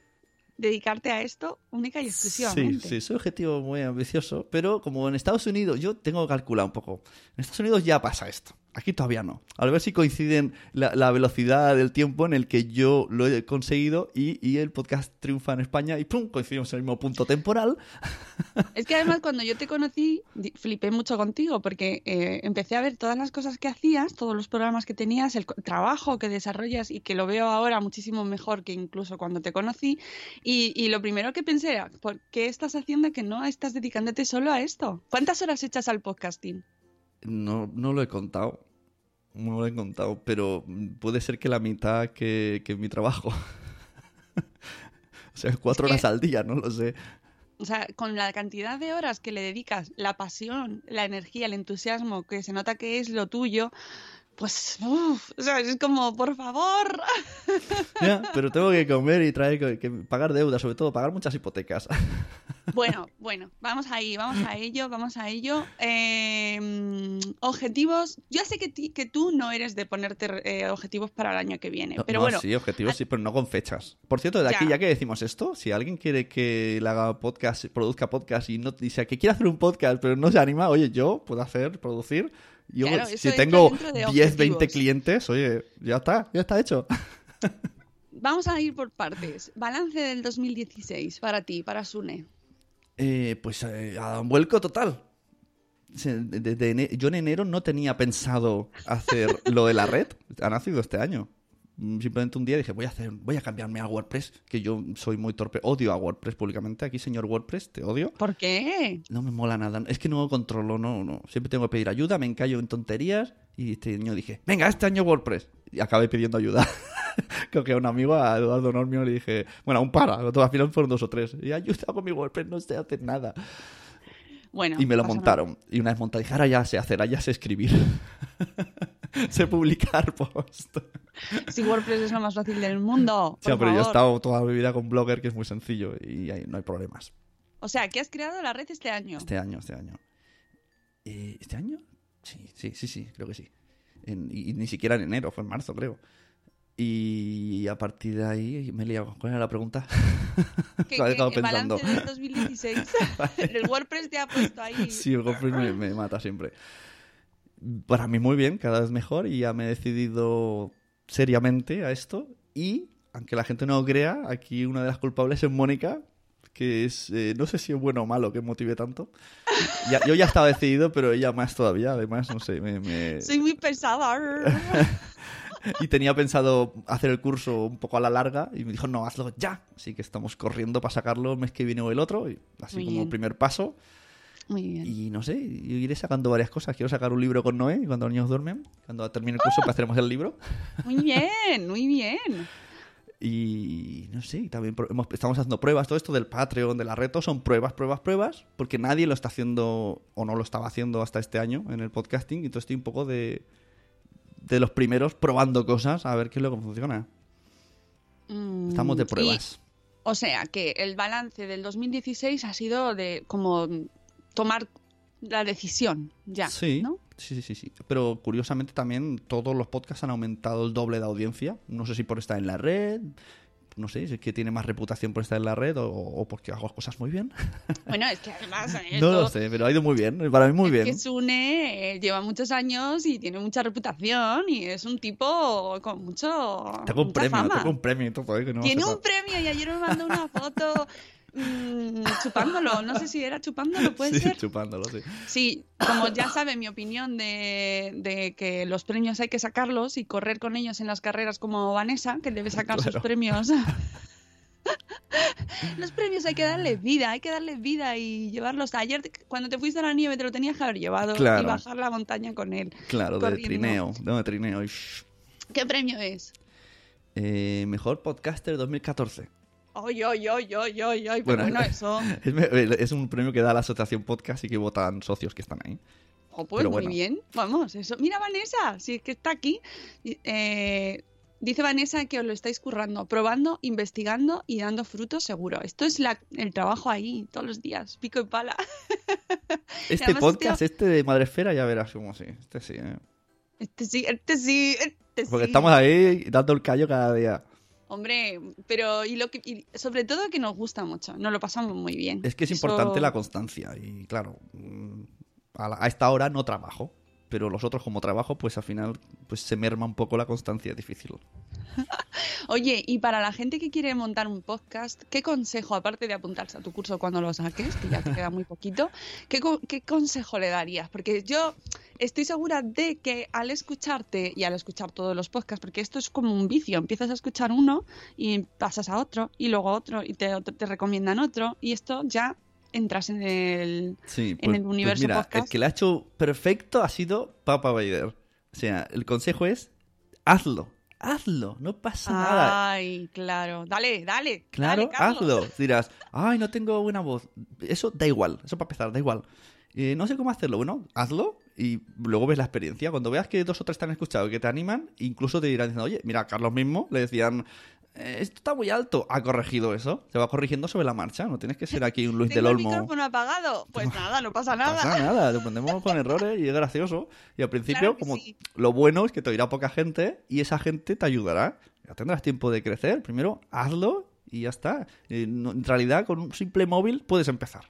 dedicarte a esto única y Sí, exclusivamente. sí, es un objetivo muy ambicioso, pero como en Estados Unidos, yo tengo que calcular un poco. En Estados Unidos ya pasa esto. Aquí todavía no. A ver si coinciden la, la velocidad del tiempo en el que yo lo he conseguido y, y el podcast triunfa en España y ¡pum! coincidimos en el mismo punto temporal. Es que además cuando yo te conocí, flipé mucho contigo porque eh, empecé a ver todas las cosas que hacías, todos los programas que tenías, el trabajo que desarrollas y que lo veo ahora muchísimo mejor que incluso cuando te conocí. Y, y lo primero que pensé era, ¿por qué estás haciendo que no estás dedicándote solo a esto? ¿Cuántas horas echas al podcasting? No, no lo he contado. No lo he contado, pero puede ser que la mitad que, que mi trabajo. [LAUGHS] o sea, cuatro Es que- horas al día, no lo sé. O sea, con la cantidad de horas que le dedicas, la pasión, la energía, el entusiasmo, que se nota que es lo tuyo, pues, uf, o sea, es como, por favor. [LAUGHS] Ya, pero tengo que comer y traer que, pagar deudas, sobre todo pagar muchas hipotecas. [LAUGHS] Bueno, bueno, vamos ahí, vamos a ello, vamos a ello. Eh, objetivos. Yo sé que, ti- que tú no eres de ponerte eh, objetivos para el año que viene, pero No, bueno, sí, objetivos, sí, pero no con fechas. Por cierto, de aquí, Ya. ya que decimos esto, si alguien quiere que le haga podcast, produzca podcast y no dice que quiere hacer un podcast, pero no se anima, oye, yo puedo hacer, producir. Yo, Claro, si tengo dentro de 10, 20 objetivos. clientes, oye, ya está, ya está hecho. [LAUGHS] vamos a ir por partes. Balance del 2016 para ti, para Sune. Eh, pues eh, a un vuelco total. Se- de- de ene- yo en enero no tenía pensado hacer lo de la red. Ha nacido este año. Mm, Simplemente un día dije, voy a hacer, voy a cambiarme a WordPress, que yo soy muy torpe, odio a WordPress públicamente. Aquí, señor WordPress, te odio. ¿Por qué? No me mola nada. Es que no lo controlo, no, no. Siempre tengo que pedir ayuda, me encallo en tonterías. Y este año dije, venga, este año WordPress. Y acabé pidiendo ayuda. [LAUGHS] Creo que a un amigo, a Eduardo Normio, le dije, bueno, un para, al final fueron dos o tres. Y ayuda con mi WordPress, no sé hacer nada. Bueno. y me lo montaron. Y una vez montado dije, ahora ya sé hacer, ahora ya sé escribir. [LAUGHS] sé publicar post. Si WordPress es lo más fácil del mundo. [LAUGHS] Sí, por pero yo he estado toda mi vida con Blogger, que es muy sencillo y ahí no hay problemas. O sea, que has creado la red este año. Este año, este año. Eh, ¿Este año? Sí, sí, sí, sí, creo que sí. En- y, y ni siquiera en enero, fue en marzo, creo. Y a partir de ahí me he liado. ¿Cuál era la pregunta? [LAUGHS] Lo he que dejado el pensando. balance del 2016. [LAUGHS] el WordPress te ha puesto ahí. Sí, el GoPro me, me mata siempre. Para mí muy bien, cada vez mejor y ya me he decidido seriamente a esto y, aunque la gente no lo crea, aquí una de las culpables es Mónica, que es, eh, no sé si es bueno o malo que motive tanto. Ya- yo ya estaba decidido, pero ella más todavía, además, no sé, me... me- Soy muy pesada. [LAUGHS] Y tenía pensado hacer el curso un poco a la larga y me dijo, no, hazlo ya. Así que estamos corriendo para sacarlo el mes que viene o el otro, y así Muy como bien. primer paso. Muy bien. Y no sé, yo iré sacando varias cosas. Quiero sacar un libro con Noé cuando los niños duermen. Cuando termine el curso, pues haceremos el libro. Muy bien, muy bien. [LAUGHS] Y no sé, también hemos- estamos haciendo pruebas. Todo esto del Patreon, de la reto, son pruebas, pruebas, pruebas. Porque nadie lo está haciendo o no lo estaba haciendo hasta este año en el podcasting. Entonces estoy un poco de, de los primeros probando cosas a ver qué es lo que funciona. Mm, Estamos de y- pruebas. o sea, que el balance del 2016 ha sido de como tomar la decisión ya, sí, ¿no? sí, sí, sí. Pero curiosamente también todos los podcasts han aumentado el doble de audiencia. No sé si por estar en la red, no sé, si es que tiene más reputación por estar en la red o, o porque hago cosas muy bien. [LAUGHS] Bueno, es que además no esto- lo sé, pero ha ido muy bien. Para mí muy es bien. que Sune eh, lleva muchos años y tiene mucha reputación y es un tipo con mucho Tengo un premio, tengo un premio y todo, ¿eh? que no Tiene un premio y ayer me mandó una foto mm, [LAUGHS] chupándolo. No sé si era chupándolo, puede Sí, ser. chupándolo, sí. Sí, como ya sabe mi opinión de, de que los premios hay que sacarlos y correr con ellos en las carreras como Vanessa, que debe sacar sus premios. [LAUGHS] los premios hay que darles vida, hay que darles vida y llevarlos. Ayer cuando te fuiste a la nieve te lo tenías que haber llevado Claro. y bajar la montaña con él. Claro, de trineo, no, de trineo. ¿Qué premio es? Eh, mejor podcaster 2014. Ay, ay, ay, ay, ay, pero Bueno, bueno, [LAUGHS] eso. Es, me- es un premio que da la asociación podcast y que votan socios que están ahí. Oh, pues Pero muy bueno. bien, vamos, eso. Mira, Vanessa, si es que está aquí. eh, dice Vanessa que os lo estáis currando, probando, investigando y dando frutos seguro. Esto es la- el trabajo ahí, todos los días, pico y pala. [LAUGHS] Este además podcast, este- este de Madresfera, ya verás cómo sí. Este sí, ¿eh? Este sí, este sí, este Porque sí. estamos ahí dando el callo cada día. Hombre, pero y lo que y sobre todo que nos gusta mucho, nos lo pasamos muy bien. Es que es Eso- importante la constancia. Y claro, mm, a, la- a esta hora no trabajo. Pero los otros, como trabajo, pues al final pues se merma un poco la constancia. Es difícil. [LAUGHS] Oye, y para la gente que quiere montar un podcast, ¿qué consejo, aparte de apuntarse a tu curso cuando lo saques, que ya te queda muy poquito, ¿qué, co- qué consejo le darías? Porque yo estoy segura de que al escucharte y al escuchar todos los podcasts, porque esto es como un vicio, empiezas a escuchar uno y pasas a otro y luego a otro y te, te recomiendan otro y esto ya entras en el... Sí, En el universo mira, podcast. el que lo ha hecho perfecto ha sido Papa Vader. O sea, el consejo es hazlo, hazlo, no pasa nada. Ay, claro. Dale, dale. Claro, dale, hazlo. Dirás, ay, no tengo buena voz. Eso da igual, eso para empezar, da igual. Eh, no sé cómo hacerlo. Bueno, hazlo y luego ves la experiencia. Cuando veas que dos o tres te han escuchado y que te animan, incluso te dirán diciendo, oye, mira, a Carlos mismo le decían, "Eh, esto está muy alto. Ha corregido eso. Se va corrigiendo sobre la marcha. No tienes que ser aquí un Luis [LAUGHS] ¿Tengo del el Olmo. micrófono apagado? Pues nada, no pasa nada. pasa nada, lo ponemos con errores y es gracioso. Y al principio, Claro como sí. lo bueno es que te oirá poca gente y esa gente te ayudará. Ya tendrás tiempo de crecer. Primero, hazlo y ya está. Eh, no- En realidad, con un simple móvil puedes empezar.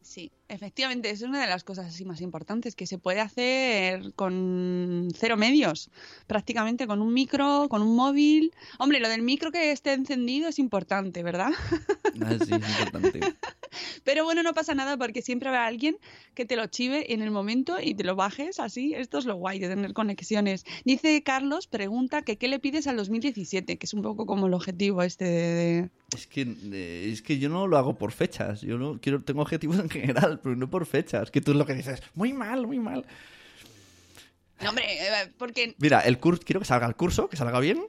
Sí, efectivamente, es una de las cosas así más importantes que se puede hacer con cero medios, prácticamente con un micro, con un móvil. Hombre, lo del micro que esté encendido es importante, ¿verdad? Ah, sí, es importante. [LAUGHS] Pero bueno, no pasa nada porque siempre habrá alguien que te lo chive en el momento y te lo bajes así. Esto es lo guay de tener conexiones. Dice Carlos, pregunta que qué le pides al 2017, que es un poco como el objetivo este de... Es que, eh, es que yo no lo hago por fechas. Yo no quiero, tengo objetivos en general, pero no por fechas. Que tú es lo que dices, muy mal, muy mal. No, hombre, eh, porque Mira, el curso, quiero que salga el curso, que salga bien,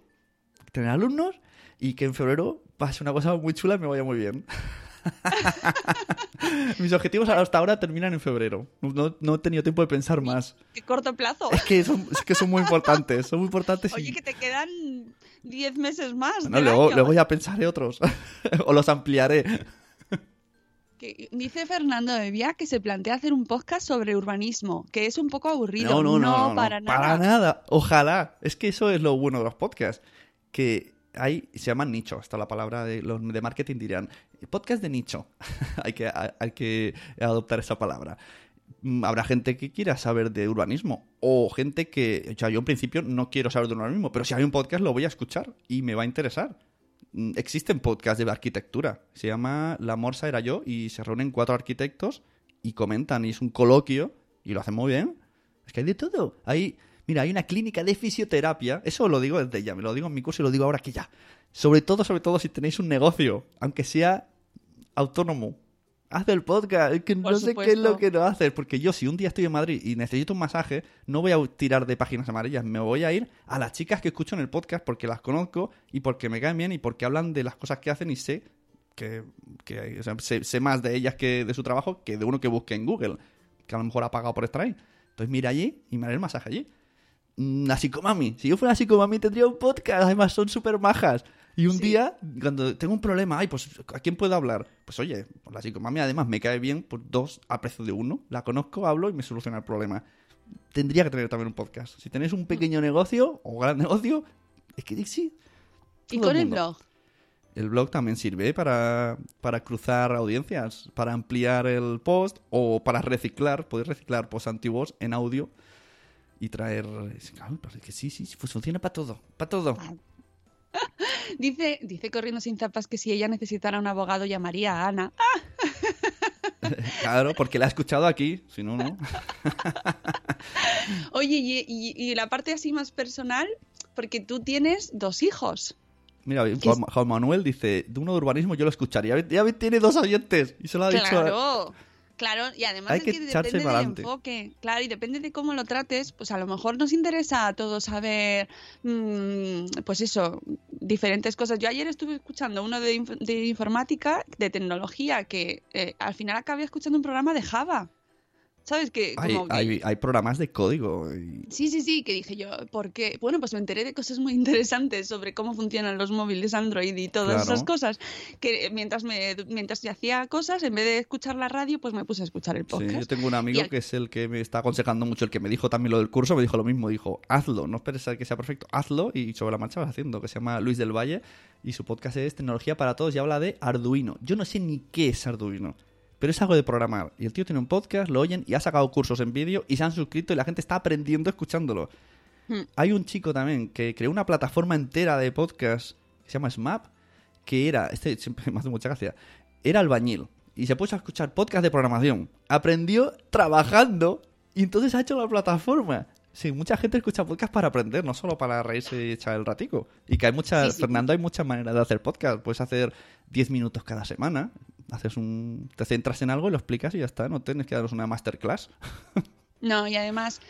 tener alumnos y que en febrero pase una cosa muy chula y me vaya muy bien. [LAUGHS] Mis objetivos hasta ahora terminan en febrero. No, no he tenido tiempo de pensar más. Qué corto plazo. Es que son, es que son muy importantes. Son muy importantes. y- Oye, que te quedan 10 meses más. Bueno, del luego, año. luego ya pensaré otros. [LAUGHS] o los ampliaré. Que dice Fernando de Vía que se plantea hacer un podcast sobre urbanismo, que es un poco aburrido. No, no, no, para nada. Para nada. Ojalá. Es que eso es lo bueno de los podcasts. Que hay, se llaman nicho. Esta es la palabra de los de marketing dirían. Podcast de nicho. [LAUGHS] hay, que, hay que adoptar esa palabra. Mm, Habrá gente que quiera saber de urbanismo. O gente que. O sea, yo en principio no quiero saber de urbanismo. Pero si hay un podcast lo voy a escuchar. Y me va a interesar. Mm, Existen podcasts de arquitectura. Se llama La Morsa era yo. Y se reúnen cuatro arquitectos. Y comentan. Y es un coloquio. Y lo hacen muy bien. Es que hay de todo. Hay, mira, hay una clínica de fisioterapia. Eso lo digo desde ya, me lo digo en mi curso y lo digo ahora que ya. Sobre todo, sobre todo si tenéis un negocio, aunque sea autónomo. Haz el podcast, que Por no sé qué es lo que no haces, porque yo si un día estoy en Madrid y necesito un masaje, no voy a tirar de páginas amarillas, me voy a ir a las chicas que escucho en el podcast porque las conozco y porque me caen bien y porque hablan de las cosas que hacen y sé que, que o sea, sé, sé más de ellas que de su trabajo que de uno que busque en Google, que a lo mejor ha pagado por estar ahí. Entonces mira allí y me haré el masaje allí. Mm, La psicomami. Si yo fuera psicomami tendría un podcast. Además son súper majas. Y un Sí. día, cuando tengo un problema, ay, pues ¿a quién puedo hablar? Pues oye, la psicomami además me cae bien por dos a precio de uno. La conozco, hablo y me soluciona el problema. Tendría que tener también un podcast. Si tenéis un pequeño negocio o gran negocio, es que sí. Y con el mundo. blog. El blog también sirve para, para cruzar audiencias, para ampliar el post o para reciclar. Podéis reciclar posts antiguos en audio y traer. Claro, pues es que sí, sí, sí, pues funciona para todo. Para todo. [LAUGHS] Dice, dice Corriendo sin zapas que si ella necesitara un abogado llamaría a Ana. [LAUGHS] Claro, porque la he escuchado aquí. Si no, no. [LAUGHS] Oye, y, y- y la parte así más personal, porque tú tienes dos hijos. Mira, Juan, Juan Manuel dice: de uno de urbanismo yo lo escucharía. Ya ve- tiene dos oyentes. Y se lo ha dicho. a- Claro, y además Hay es que depende del pa'lante. enfoque, claro, y depende de cómo lo trates, pues a lo mejor nos interesa a todos saber, mm, pues eso, diferentes cosas. Yo ayer estuve escuchando uno de, inf- de informática, de tecnología, que eh, al final acabé escuchando un programa de Java, ¿sabes? Que Hay, que- hay, hay programas de código. y- Sí, sí, sí, que dije yo, ¿por qué? Bueno, pues me enteré de cosas muy [LAUGHS] interesantes sobre cómo funcionan los móviles Android y todas Claro. esas cosas, que mientras me mientras yo hacía cosas, en vez de escuchar la radio, pues me puse a escuchar el Sí, podcast. yo tengo un amigo al- que es el que me está aconsejando mucho, el que me dijo también lo del curso, me dijo lo mismo, dijo, hazlo, no esperes a que sea perfecto, hazlo y sobre la marcha vas haciendo, que se llama Luis del Valle y su podcast es Tecnología para Todos y habla de Arduino. Yo no sé ni qué es Arduino, pero es algo de programar. Y el tío tiene un podcast, lo oyen y ha sacado cursos en vídeo y se han suscrito y la gente está aprendiendo escuchándolo. Hmm. Hay un chico también que creó una plataforma entera de podcast que se llama Smap, que era, este siempre [LAUGHS] me hace mucha gracia, era albañil y se puso a escuchar podcast de programación. Aprendió trabajando y entonces ha hecho la plataforma. Sí, mucha gente escucha podcast para aprender, no solo para reírse y echar el ratico. Y que hay muchas, Sí, sí. Fernando, hay muchas maneras de hacer podcast. Puedes hacer 10 minutos cada semana. Haces un, te centras en algo y lo explicas y ya está. No tienes que daros una masterclass. [LAUGHS] No, y además,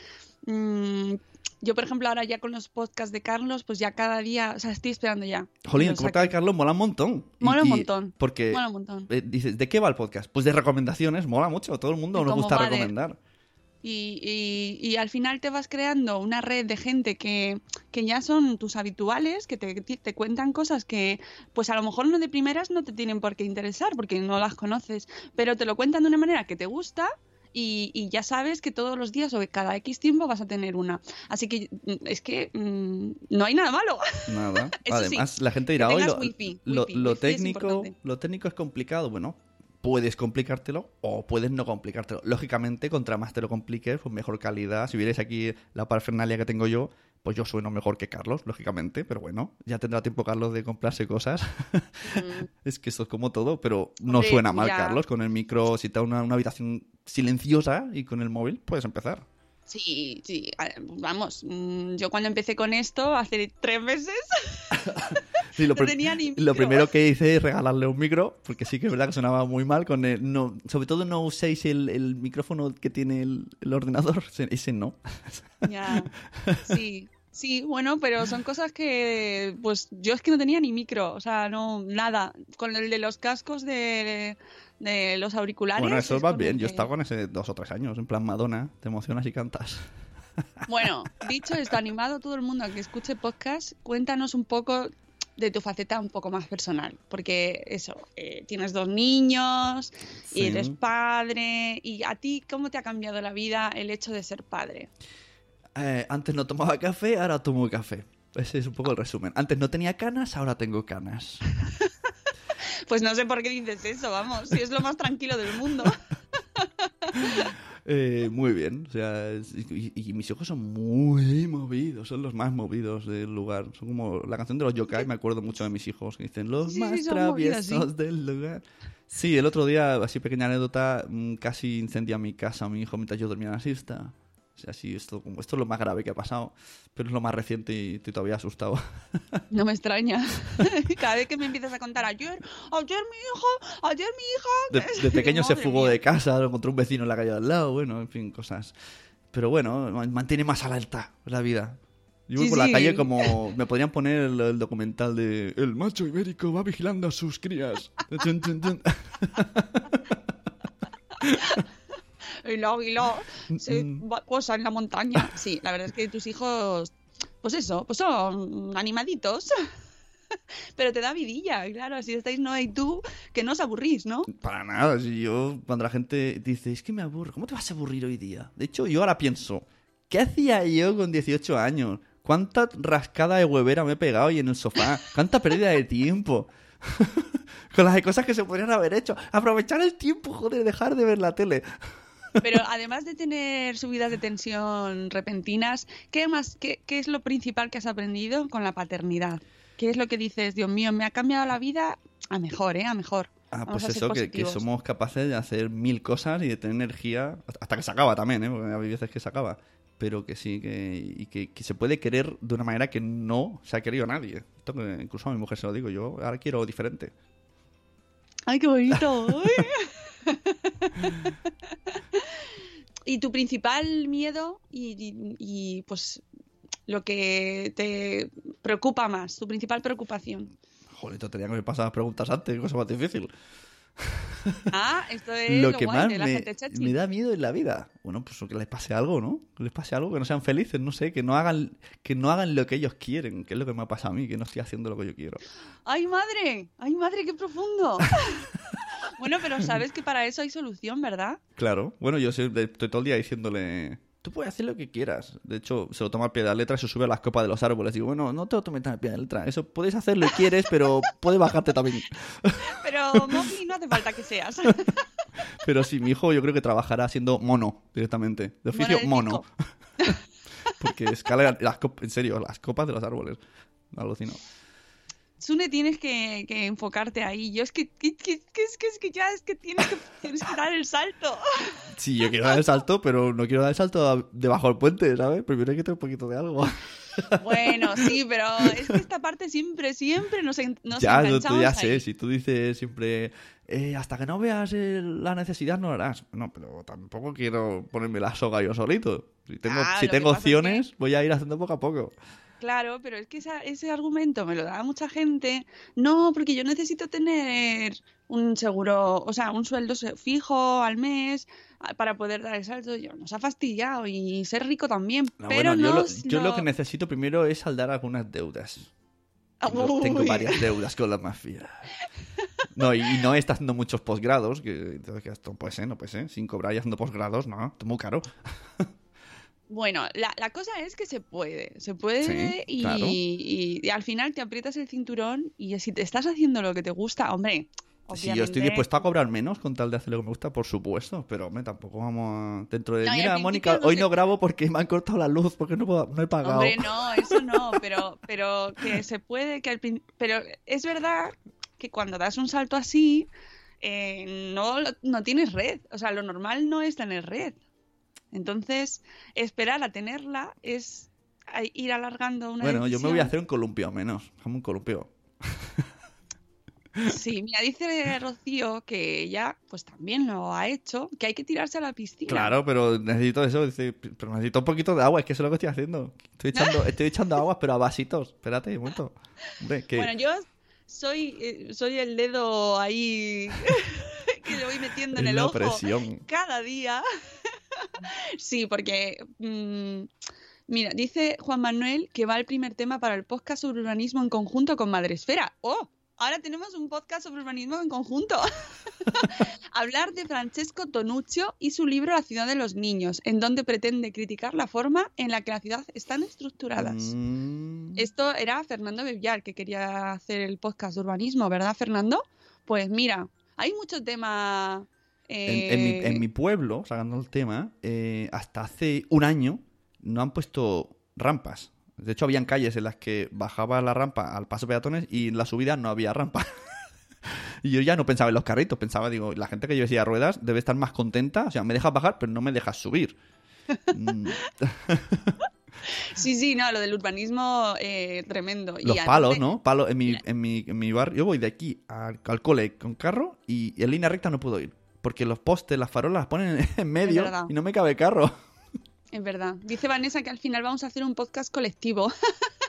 mm, yo por ejemplo ahora ya con los podcasts de Carlos, pues ya cada día, o sea, estoy esperando ya. Jolín, el podcast de. Carlos mola un montón. Y- Mola un montón. Porque Mola un montón. eh, dices, ¿de qué va el podcast? Pues de recomendaciones, mola mucho. Todo el mundo nos gusta de- recomendar. Y, y- y al final te vas creando una red de gente que, que ya son tus habituales, que te, te cuentan cosas que pues a lo mejor no de primeras no te tienen por qué interesar porque no las conoces, pero te lo cuentan de una manera que te gusta y, y ya sabes que todos los días o cada X tiempo vas a tener una. Así que mm, es que mm, no hay nada malo. Nada. [LAUGHS] Eso sí, Además, la gente dirá, hoy lo, wifi, lo- wifi, técnico, importante". lo técnico es complicado. Bueno, puedes complicártelo o puedes no complicártelo. Lógicamente, contra más te lo compliques, pues mejor calidad. Si vierais aquí la parafernalia que tengo yo, pues yo sueno mejor que Carlos, lógicamente, pero bueno, ya tendrá tiempo Carlos de comprarse cosas. [LAUGHS] es que esto es como todo, pero no. Hombre, suena mal. Carlos. Con el micro, si te da una, una habitación silenciosa y con el móvil, puedes empezar. Sí, sí, vamos, mm, yo cuando empecé con esto hace tres meses [LAUGHS] Sí, lo, No tenía ni lo micro. primero que hice es regalarle un micro, porque sí que es verdad que sonaba muy mal. con el, no, Sobre todo no uséis el, el micrófono que tiene el, el ordenador, [LAUGHS] ese- ese no. Ya, sí. Sí, bueno, pero son cosas que, pues yo es que no tenía ni micro, o sea, no, nada. Con el de los cascos de, de los auriculares. Bueno, eso es va con bien. el Yo que- estaba con ese dos o tres años, en plan Madonna, te emocionas y cantas. [LAUGHS] Bueno, dicho esto, animado a todo el mundo a que escuche podcast, cuéntanos un poco de tu faceta un poco más personal, porque eso, eh, tienes dos niños y Sí. eres padre, y a ti, ¿cómo te ha cambiado la vida el hecho de ser padre? Eh, antes no tomaba café, ahora tomo café. Ese es un poco el resumen. Antes no tenía canas, ahora tengo canas. [LAUGHS] Pues no sé por qué dices eso, vamos, si es lo más tranquilo del mundo. [LAUGHS] Eh, muy bien. O sea, y, y mis hijos son muy movidos, son los más movidos del lugar. Son como la canción de los yokai, me acuerdo mucho de mis hijos, que dicen los Sí, más traviesos sí. del lugar. Sí, el otro día, así pequeña anécdota, mm, casi incendia mi casa mi hijo mientras yo dormía en la siesta. O sea, sí, esto, como- esto es lo más grave que ha pasado, pero es lo más reciente y estoy todavía asustado. [LAUGHS] No me extraña. [LAUGHS] Cada vez que me empiezas a contar ayer, ayer mi hijo, ayer mi hija. De, [LAUGHS] de pequeño se fugó mía. de casa, lo encontró un vecino en la calle de al lado, bueno, en fin, cosas. Pero bueno, ma- mantiene más alerta la vida. Yo voy Sí, por la sí. calle como... Me podrían poner el, el documental de... El macho ibérico va vigilando a sus crías. [LAUGHS] Y luego, y luego se Mm. va- posa en la montaña. Sí, la verdad es que tus hijos, pues eso, pues son animaditos. [LAUGHS] Pero te da vidilla, claro, así estáis Noé y tú, que no os aburrís, ¿no? Para nada, si yo... Cuando la gente dice, es que me aburro, ¿cómo te vas a aburrir hoy día? De hecho, yo ahora pienso, ¿qué hacía yo con 18 años? ¿Cuánta rascada de huevera me he pegado ahí en el sofá? ¿Cuánta pérdida de tiempo? [LAUGHS] con las cosas que se podrían haber hecho. Aprovechar el tiempo, joder, dejar de ver la tele. Pero además de tener subidas de tensión repentinas, ¿qué más, qué, qué es lo principal que has aprendido con la paternidad? ¿Qué es lo que dices, Dios mío, me ha cambiado la vida a mejor, ¿eh? A mejor. Ah, Vamos pues eso, que, que somos capaces de hacer mil cosas y de tener energía, hasta que se acaba también, ¿eh? Porque hay veces que se acaba. Pero que sí, que, y que, que se puede querer de una manera que no se ha querido nadie. Esto que incluso a mi mujer se lo digo yo, ahora quiero diferente. ¡Ay, qué bonito! [LAUGHS] Y tu principal miedo y, y- y, pues lo que te preocupa más, tu principal preocupación. Joder, te tenía que haber pasado las preguntas antes, cosa más difícil. [LAUGHS] Ah, esto es lo lo, que guay más de la me, gente chachi. me da miedo en la vida. Bueno, pues que les pase algo, ¿no? Que les pase algo, que no sean felices, no sé, que no hagan, que no hagan lo que ellos quieren, que es lo que me ha pasado a mí, que no estoy haciendo lo que yo quiero. [GASPS] ¡Ay, madre! ¡Ay, madre, qué profundo! [LAUGHS] bueno, pero sabes que para eso hay solución, ¿verdad? Claro. Bueno, yo estoy todo el día diciéndole, tú puedes hacer lo que quieras. De hecho, se lo toma al pie de la letra y se sube a las copas de los árboles. Digo, bueno, no te lo tomes tan al pie de la letra. Eso puedes hacerlo si quieres, pero puede bajarte también. [LAUGHS] Pero, Moki, no hace falta que seas. [LAUGHS] Pero sí, mi hijo yo creo que trabajará siendo mono directamente. De oficio, Mono. [LAUGHS] Porque escala las copas, en serio, las copas de los árboles. Alucino. Sune, tienes que, que enfocarte ahí. Yo es que, que, que- es que ya es que tienes que, tienes que dar el salto. [LAUGHS] Sí, yo quiero dar el salto, pero no quiero dar el salto debajo del puente, ¿sabes? Primero hay que tener un poquito de algo. [LAUGHS] Bueno, sí, pero es que esta parte siempre, siempre nos, en- nos ya, tú- tú ya ahí. sé, si tú dices siempre, eh, hasta que no veas el- la necesidad no lo harás. No, pero tampoco quiero ponerme la soga yo solito. Si tengo, Ah, si tengo pasa es que- opciones, voy a ir haciendo poco a poco. Claro, pero es que esa- ese argumento me lo da mucha gente. No, porque yo necesito tener un seguro, o sea, un sueldo fijo al mes a- para poder dar el salto. Yo nos ha fastidiado y ser rico también. No, pero bueno, yo, lo, yo lo que necesito primero es saldar algunas deudas. Tengo, tengo Uy. varias deudas con la mafia. No, y, y no está haciendo muchos posgrados, que, entonces, que esto no puede ser. Sin cobrar y haciendo posgrados, no, es muy caro. [LAUGHS] Bueno, la, la cosa es que se puede, se puede Sí, y, claro. y- y al final te aprietas el cinturón y si te estás haciendo lo que te gusta, hombre, Si yo estoy dispuesto a cobrar menos con tal de hacer lo que me gusta, por supuesto, pero hombre, tampoco vamos a... Dentro de... No, Mira, Mónica, no hoy no grabo porque me han cortado la luz, porque no, puedo- no he pagado. Hombre, no, eso no, pero, pero que se puede, que al pero es verdad que cuando das un salto así, eh, no, no tienes red, o sea, lo normal no es tener red. Entonces, esperar a tenerla es ir alargando una Bueno, yo me voy a hacer un columpio menos. Un columpio. Sí, mira, dice Rocío que ella pues también lo ha hecho, que hay que tirarse a la piscina. Claro, pero necesito eso, dice, pero necesito un poquito de agua, es que eso es lo que estoy haciendo. Estoy echando, [LAUGHS] estoy echando agua, pero a vasitos. Espérate un momento. Hombre, que... Bueno, yo soy, eh, soy el dedo ahí [LAUGHS] que le voy metiendo en el ojo presión. cada día. [LAUGHS] sí, porque mm, mira, dice Juan Manuel que va el primer tema para el podcast sobre urbanismo en conjunto con Madresfera. ¡Oh! Ahora tenemos un podcast sobre urbanismo en conjunto. [LAUGHS] Hablar de Francesco Tonuccio y su libro La ciudad de los niños, en donde pretende criticar la forma en la que la ciudad están estructuradas. Mm, Esto era Fernando Bevillar que quería hacer el podcast de urbanismo, ¿verdad, Fernando? Pues mira, hay mucho tema. En, en mi, eh, en mi pueblo, sacando el tema, eh, hasta hace un año no han puesto rampas. De hecho, habían calles en las que bajaba la rampa al paso peatones y en la subida no había rampa. [LAUGHS] y yo ya no pensaba en los carritos, pensaba, digo, la gente que lleva silla de ruedas debe estar más contenta. O sea, me dejas bajar, pero no me dejas subir. [LAUGHS] [LAUGHS] Sí, sí, no, lo del urbanismo eh, tremendo. Los palos, ¿no? Palos en mi, en mi, en mi barrio. Yo voy de aquí al, al cole con carro y en línea recta no puedo ir. Porque los postes, las farolas las ponen [LAUGHS] en medio y no me cabe carro. Es verdad. Dice Vanessa que al final vamos a hacer un podcast colectivo. [LAUGHS]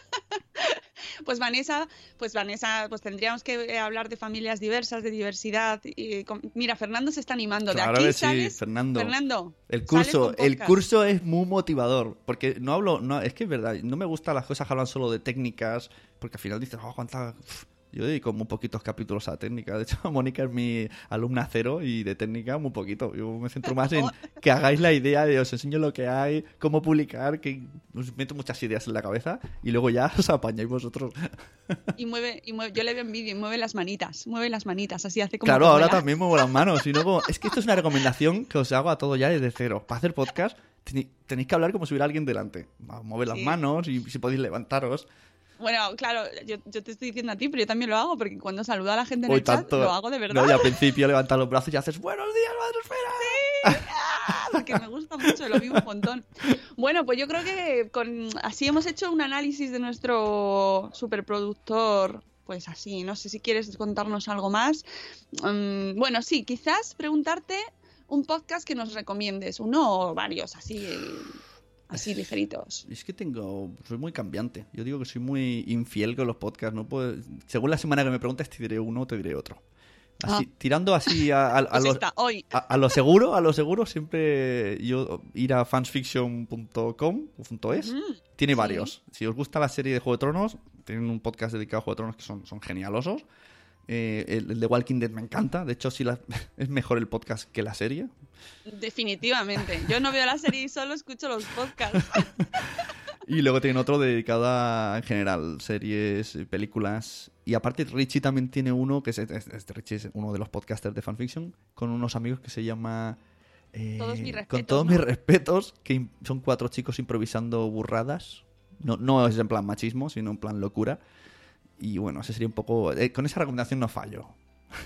[LAUGHS] Pues Vanessa, pues Vanessa, pues tendríamos que eh, hablar de familias diversas, de diversidad. y con- Mira, Fernando se está animando. Claro de aquí que sí, sales, Fernando. Fernando, El curso, el curso es muy motivador, porque no hablo, no, es que es verdad, no me gustan las cosas que hablan solo de técnicas, porque al final dices, oh, cuánta... uf". Yo dedico muy poquitos capítulos a técnica, de hecho [LAUGHS] Mónica es mi alumna cero y de técnica muy poquito, yo me centro más en [LAUGHS] que hagáis la idea de os enseño lo que hay, cómo publicar, que os meto muchas ideas en la cabeza y luego ya [LAUGHS] os apañáis vosotros. Y mueve, y mueve, yo le veo en vídeo y mueve las manitas, mueve las manitas, así hace como. Claro, ahora vuela. también muevo las manos. Y luego, es que esto es una recomendación que os hago a todo ya desde cero. Para hacer podcast tenéis que hablar como si hubiera alguien delante. Mover las Sí. manos y si podéis levantaros. Bueno, claro, yo, yo te estoy diciendo a ti, pero yo también lo hago porque cuando saludo a la gente en el chat lo hago de verdad. No, y al principio levantas los brazos y haces buenos días, madresfera. ¡Ah! porque me gusta mucho, lo vivo un montón. Bueno, pues yo creo que con así hemos hecho un análisis de nuestro superproductor. Pues así, no sé si quieres contarnos algo más. Mm, bueno, sí, quizás preguntarte un podcast que nos recomiendes, uno o varios, así, eh, así ligeritos. Es que tengo. Soy muy cambiante. Yo digo que soy muy infiel con los podcasts. No puedo, según la semana que me preguntes, te diré uno o te diré otro. Así, Ah. Tirando así [LAUGHS] a, a- a Pues esta, hoy. A, a lo seguro, a lo seguro, siempre yo ir a fansfiction.com o punto .es. Mm, Tiene sí. varios. Si os gusta la serie de Juego de Tronos, tienen un podcast dedicado a Juego de Tronos que son, son genialosos. Eh, el, el de Walking Dead me encanta. De hecho, sí la- [LAUGHS] es mejor el podcast que la serie. Definitivamente. Yo no veo la serie y solo escucho los podcasts. [LAUGHS] Y luego tienen otro dedicado a, en general, series, eh, películas. Y aparte, Richie también tiene uno, que es, es- es- Richie es uno de los podcasters de fanfiction, con unos amigos que se llama... eh, Todos mis con todos ¿no? mis respetos, que son cuatro chicos improvisando burradas. No, no es en plan machismo, sino en plan locura. Y bueno, ese sería un poco... eh, con esa recomendación no fallo.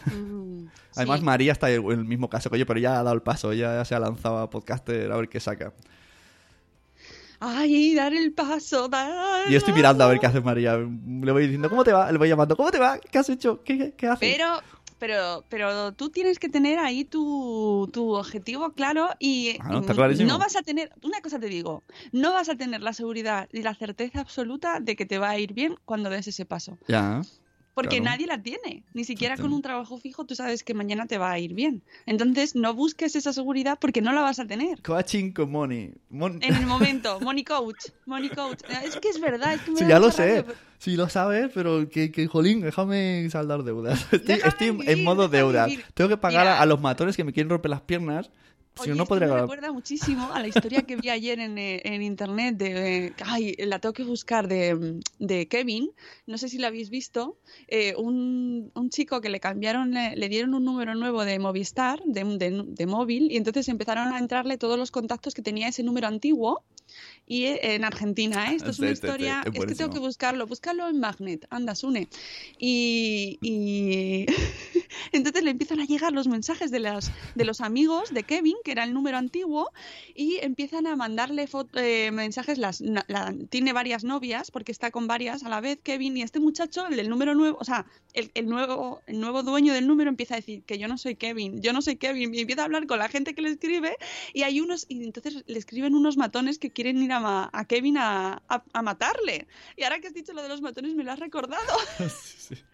Mm, [LAUGHS] Además, sí. María está en el mismo caso que yo, pero ya ha dado el paso, ya se ha lanzado a podcaster a ver qué saca. Ay, dar el paso, dar yo estoy mirando a ver qué hace María. Le voy diciendo, ¿cómo te va? Le voy llamando, ¿cómo te va? ¿Qué has hecho? ¿Qué, qué haces? Pero, pero, pero tú tienes que tener ahí tu, tu objetivo claro y Ah, no, está y clarísimo. no vas a tener, una cosa te digo, no vas a tener la seguridad y la certeza absoluta de que te va a ir bien cuando des ese paso. Ya. Porque Claro. nadie la tiene. Ni siquiera con un trabajo fijo tú sabes que mañana te va a ir bien. Entonces no busques esa seguridad porque no la vas a tener. Coaching con Moni. Mon- En el [LAUGHS] momento, Money Coach, Money Coach. Es que es verdad, es que me Sí, ya lo sé. rabia, Sí, lo sabes, pero que, que jolín, déjame saldar deudas. [LAUGHS] Estoy, Déjame estoy en- en vivir, modo déjame deuda. vivir. Tengo que pagar a, a los matones que me quieren romper las piernas. Oye, no, no esto podría me recuerda muchísimo a la historia que vi ayer en, eh, en internet de, eh, ay, la tengo que buscar de, de Kevin, no sé si la habéis visto, eh, un, un chico que le cambiaron, le, le dieron un número nuevo de Movistar, de, de- de móvil, y entonces empezaron a entrarle todos los contactos que tenía ese número antiguo. Y en Argentina, ¿eh? esto es Sí, una sí, sí, historia, es es, que tengo que buscarlo, búscalo en Magnet, anda, Sune. Y, y, Entonces le empiezan a llegar los mensajes de, las, de los amigos de Kevin, que era el número antiguo, y empiezan a mandarle eh, mensajes. Las, tiene varias novias, porque está con varias a la vez, Kevin, y este muchacho, el del número nuevo, o sea, el, el nuevo, el nuevo dueño del número empieza a decir que yo no soy Kevin, yo no soy Kevin, y empieza a hablar con la gente que le escribe, y hay unos, y entonces le escriben unos matones que quieren ir a, Kevin a, a- matarle. Y ahora que has dicho lo de los matones, me lo has recordado. [LAUGHS]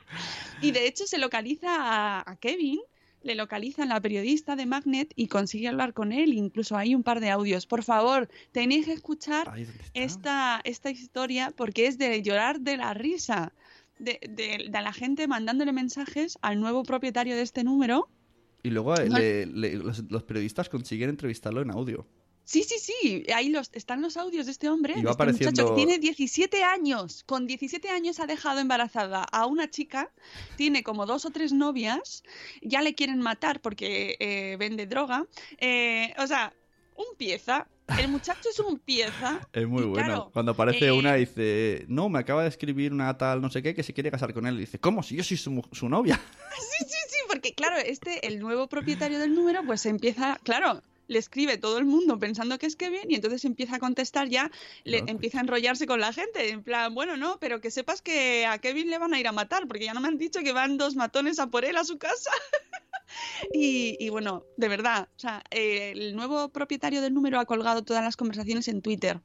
Y de hecho se localiza a, a Kevin, le localizan la periodista de Magnet y consigue hablar con él. Incluso hay un par de audios. Por favor, tenéis que escuchar esta, esta historia porque es de llorar de la risa. De, de- de la gente mandándole mensajes al nuevo propietario de este número. Y luego eh, No- le- le- los, los periodistas consiguen entrevistarlo en audio. Sí, sí, sí, ahí los, están los audios de este hombre, de este muchacho que tiene 17 años. Con 17 años ha dejado embarazada a una chica, tiene como dos o tres novias, ya le quieren matar porque eh, vende droga. eh, o sea, un pieza. El muchacho es un pieza. [LAUGHS] Es muy bueno. claro, Cuando aparece eh, una dice, no, me acaba de escribir una tal no sé qué que se quiere casar con él. Y dice, ¿cómo? Si yo soy su, su novia. [LAUGHS] Sí, sí, sí, porque claro, este, el nuevo propietario del número, pues empieza, claro, le escribe todo el mundo pensando que es Kevin y entonces empieza a contestar ya, le empieza a enrollarse con la gente, en plan, bueno, no, pero que sepas que a Kevin le van a ir a matar, porque ya no me han dicho que van dos matones a por él a su casa. [LAUGHS] Y, y bueno, de verdad, o sea, eh, el nuevo propietario del número ha colgado todas las conversaciones en Twitter.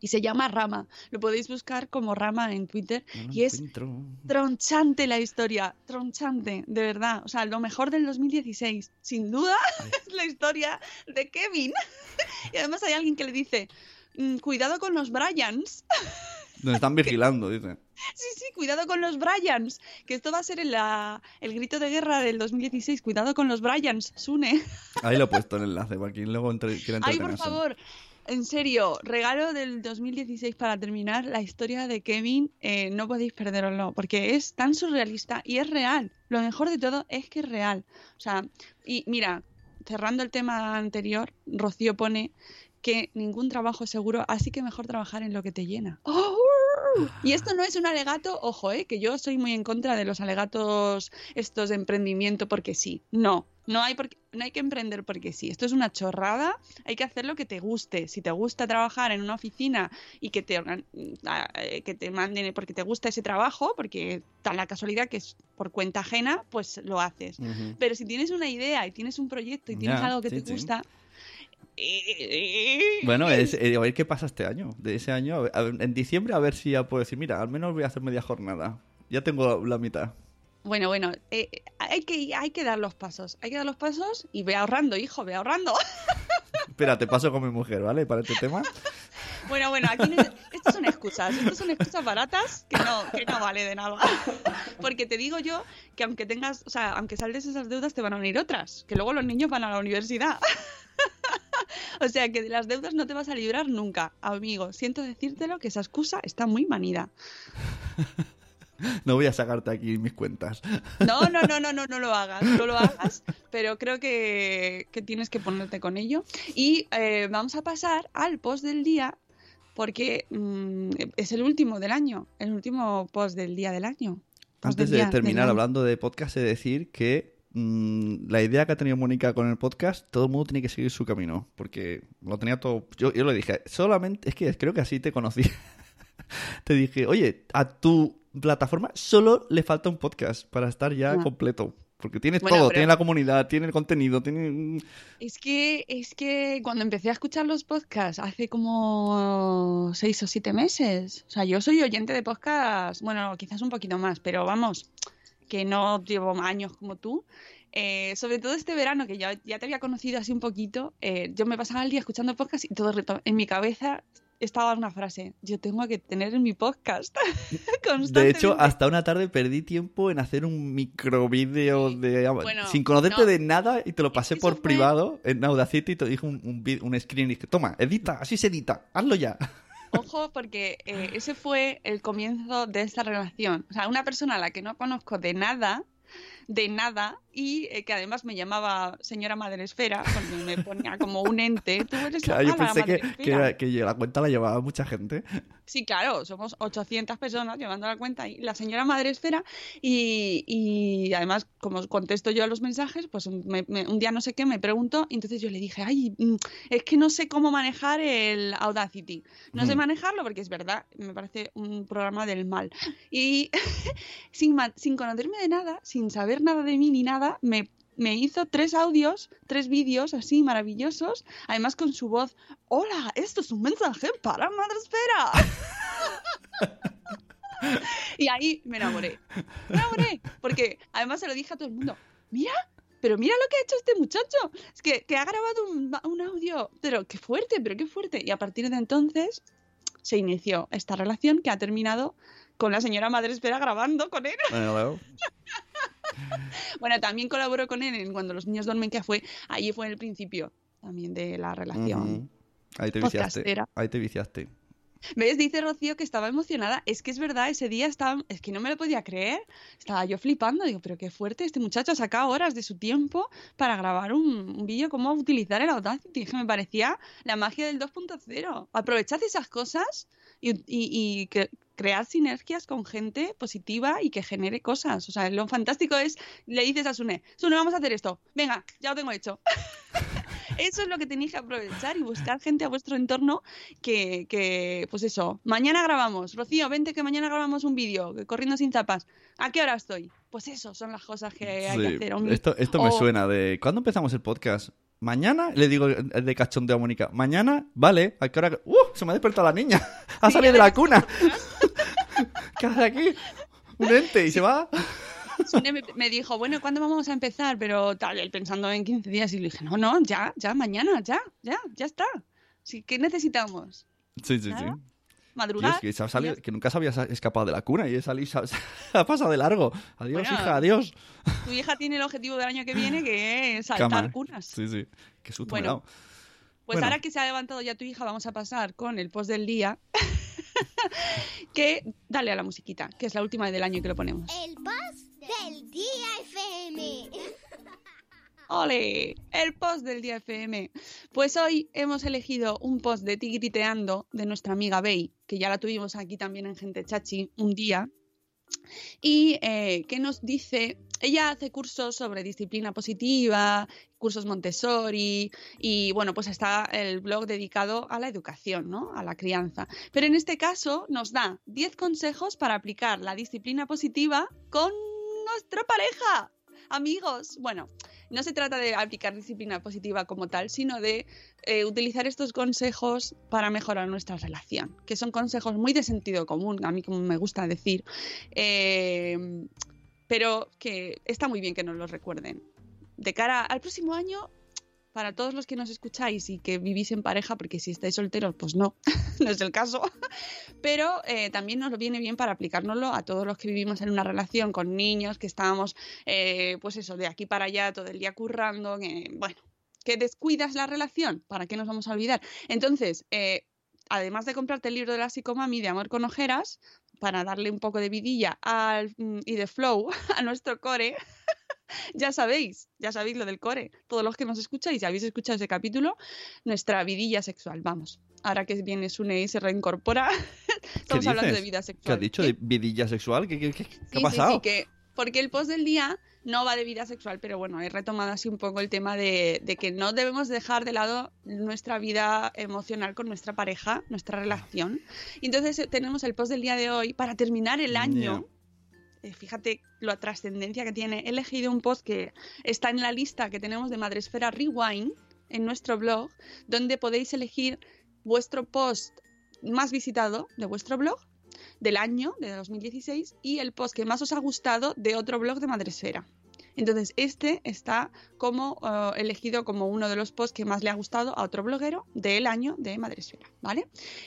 Y se llama Rama. Lo podéis buscar como Rama en Twitter. No y es encuentro. tronchante la historia, tronchante, de verdad. O sea, lo mejor del 2016, sin duda, [LAUGHS] es la historia de Kevin. [LAUGHS] y además hay alguien que le dice, "Mm, cuidado con los Bryans. [LAUGHS] Nos están vigilando, dice. Sí, sí, cuidado con los Bryans. Que esto va a ser en la- el grito de guerra del 2016. Cuidado con los Bryans, Sune. Ahí lo he puesto el enlace para quien luego entre, quiera Ay, por favor. En serio, regalo del 2016 para terminar la historia de Kevin, eh, no podéis perderoslo, porque es tan surrealista y es real. Lo mejor de todo es que es real. O sea, y mira, cerrando el tema anterior, Rocío pone que ningún trabajo es seguro, así que mejor trabajar en lo que te llena. ¡Oh! Y esto no es un alegato, ojo, eh, que yo soy muy en contra de los alegatos estos de emprendimiento porque sí. No, no hay, por no hay que emprender porque sí. Esto es una chorrada, hay que hacer lo que te guste. Si te gusta trabajar en una oficina y que te, eh, que te manden porque te gusta ese trabajo, porque da la casualidad que es por cuenta ajena, pues lo haces. Pero si tienes una idea y tienes un proyecto y tienes algo que sí, te sí. gusta... Bueno, es, eh, a ver qué pasa este año. De ese año, a ver, en diciembre, a ver si ya puedo decir, mira, al menos voy a hacer media jornada. Ya tengo la mitad. Bueno, bueno, eh, hay, que, hay que dar los pasos, hay que dar los pasos y ve ahorrando, hijo, ve ahorrando. [LAUGHS] Espera, te paso con mi mujer, ¿vale? Para este tema. Bueno, bueno, aquí no- estas son excusas, estas son excusas baratas que no, que no vale de nada. Porque te digo yo que aunque tengas, o sea, aunque saldes esas deudas te van a venir otras, que luego los niños van a la universidad. [LAUGHS] O sea que de las deudas no te vas a librar nunca, amigo. Siento decírtelo que esa excusa está muy manida. [LAUGHS] No voy a sacarte aquí mis cuentas. [LAUGHS] No, no, no, no, no, no lo hagas, no lo hagas, pero creo que, que tienes que ponerte con ello. Y eh, vamos a pasar al post del día, porque mm, es el último del año, el último post del día del año. Post Antes del de día terminar hablando de podcast, he de decir que mm, la idea que ha tenido Mónica con el podcast, todo el mundo tiene que seguir su camino. Porque lo tenía todo. Yo, yo le dije, solamente. Es que creo que así te conocí. [LAUGHS] te dije, oye, a tu plataforma solo le falta un podcast para estar ya Ah. completo. Porque tienes Bueno, todo, pero- tiene la comunidad, tiene el contenido, tiene... Es que, es que cuando empecé a escuchar los podcasts hace como seis o siete meses, o sea, yo soy oyente de podcasts, bueno, quizás un poquito más, pero vamos, que no llevo años como tú. Eh, sobre todo este verano, que ya, ya te había conocido así un poquito, eh, yo me pasaba el día escuchando podcast y todo en mi cabeza estaba una frase, yo tengo que tener en mi podcast. [LAUGHS] De hecho, hasta una tarde perdí tiempo en hacer un microvídeo de... Bueno, sin conocerte no. de nada y te lo pasé por fue- privado en Audacity y te dije un, un screen y dije, toma, edita, así se edita, hazlo ya. [LAUGHS] Ojo, porque eh, ese fue el comienzo de esta relación. O sea, una persona a la que no conozco de nada, de nada y eh, que además me llamaba señora Madre Esfera, porque me ponía como un ente. Tú eres Claro, la yo pensé que, la cuenta la llevaba mucha gente. Sí, claro, somos 800 personas llevando la cuenta y la señora Madre Esfera y, y además como contesto yo a los mensajes, pues me- me- un día no sé qué me preguntó y entonces yo le dije, ay, mm, es que no sé cómo manejar el Audacity. No sé Mm. manejarlo porque es verdad, me parece un programa del mal. Y [LAUGHS] sin, sin conocerme de nada, sin saber nada de mí ni nada, me, me hizo tres audios, tres vídeos así maravillosos, además con su voz, hola, esto es un mensaje para Madresfera. y ahí me enamoré, me enamoré, porque además se lo dije a todo el mundo, mira. Pero mira lo que ha hecho este muchacho. Es que, que ha grabado un, un audio. Pero qué fuerte, pero qué fuerte. Y a partir de entonces se inició esta relación que ha terminado con la señora Madre Espera grabando con él. Luego- [LAUGHS] Bueno, también colaboró con él en Cuando los niños duermen, que fue, ahí fue el principio también de la relación. Ahí te viciaste. podcastera. Ahí te viciaste. ¿Ves? Dice Rocío que estaba emocionada. Es que es verdad, ese día estaba, es que no me lo podía creer. Estaba yo flipando. Digo, pero qué fuerte, este muchacho ha sacado horas de su tiempo para grabar un, un vídeo cómo utilizar el Audacity. Que me parecía la magia del 2.0. Aprovechad esas cosas y, y- y que- crear sinergias con gente positiva y que genere cosas. O sea, lo fantástico es, le dices a Sune, Sune, vamos a hacer esto. Venga, ya lo tengo hecho. [LAUGHS] Eso es lo que tenéis que aprovechar y buscar gente a vuestro entorno que, que, pues eso, mañana grabamos. Rocío, vente que mañana grabamos un vídeo, corriendo sin zapas. ¿A qué hora estoy? Pues eso, son las cosas que hay que hacer. hombre. Esto, esto me suena de. ¿Cuándo empezamos el podcast? ¿Mañana? Le digo el de cachondeo a Mónica. ¿Mañana? Vale. ¿A qué hora? ¡Uh! Se me ha despertado la niña. [LAUGHS] Ha Sí, salido de la cuna. [LAUGHS] ¿Qué hace aquí? Un ente y se va. Sune me, dijo, bueno, ¿cuándo vamos a empezar? Pero tal, él pensando en 15 días y le dije, no, no, ya, ya, mañana, ya, ya, ya está. Sí, ¿Qué necesitamos? Sí, sí, sí. Nada, Dios, Madrugar. que, salido- que nunca se había escapado de la cuna y [LAUGHS] se ha, pasado de largo. Adiós, Bueno, hija, adiós. Tu hija tiene el objetivo del año que viene que es saltar cunas. Sí, sí. Qué susto Bueno. Pues Bueno. ahora que se ha levantado ya tu hija, vamos a pasar con el post del día. [LAUGHS] que dale a la musiquita, que es la última del año que lo ponemos. El post del día FM. [LAUGHS] ¡Ole! El post del día FM. Pues hoy hemos elegido un post de Tigriteando de nuestra amiga Bey, que ya la tuvimos aquí también en Gente Chachi un día, y eh, que nos dice, ella hace cursos sobre disciplina positiva, cursos Montessori, y bueno, pues está el blog dedicado a la educación, ¿no? A la crianza. Pero en este caso nos da 10 consejos para aplicar la disciplina positiva con nuestra pareja. Amigos, bueno, no se trata de aplicar disciplina positiva como tal, sino de eh, utilizar estos consejos para mejorar nuestra relación, que son consejos muy de sentido común, a mí como me gusta decir, eh, pero que está muy bien que nos los recuerden. De cara al próximo año, para todos los que nos escucháis y que vivís en pareja, porque si estáis solteros, pues no, [LAUGHS] no es el caso, pero eh, también nos viene bien para aplicárnoslo a todos los que vivimos en una relación con niños, que estábamos, eh, pues eso, de aquí para allá todo el día currando, que, bueno, que descuidas la relación, ¿para qué nos vamos a olvidar? Entonces, eh, además de comprarte el libro de la psicomami de Amor con Ojeras, para darle un poco de vidilla al, mm, y de flow [LAUGHS] a nuestro core, [LAUGHS] ya sabéis, ya sabéis lo del core. Todos los que nos escucháis, ya habéis escuchado ese capítulo, nuestra vidilla sexual. Vamos, ahora que viene Sune y se reincorpora, [LAUGHS] estamos hablando de vida ¿Qué sexual. has dicho? ¿Qué? ¿De vidilla sexual? ¿Qué, qué, qué- qué Sí, ha pasado? Sí, sí, que porque el post del día no va de vida sexual, pero bueno, he retomado así un poco el tema de, de que no debemos dejar de lado nuestra vida emocional con nuestra pareja, nuestra relación. Y entonces eh, tenemos el post del día de hoy para terminar el año. Eh, Fíjate la trascendencia que tiene. He elegido un post que está en la lista que tenemos de Madresfera Rewind en nuestro blog, donde podéis elegir vuestro post más visitado de vuestro blog del año de 2016 y el post que más os ha gustado de otro blog de Madresfera. Entonces, este está como eh, elegido como uno de los posts que más le ha gustado a otro bloguero del año de Madresfera, ¿vale?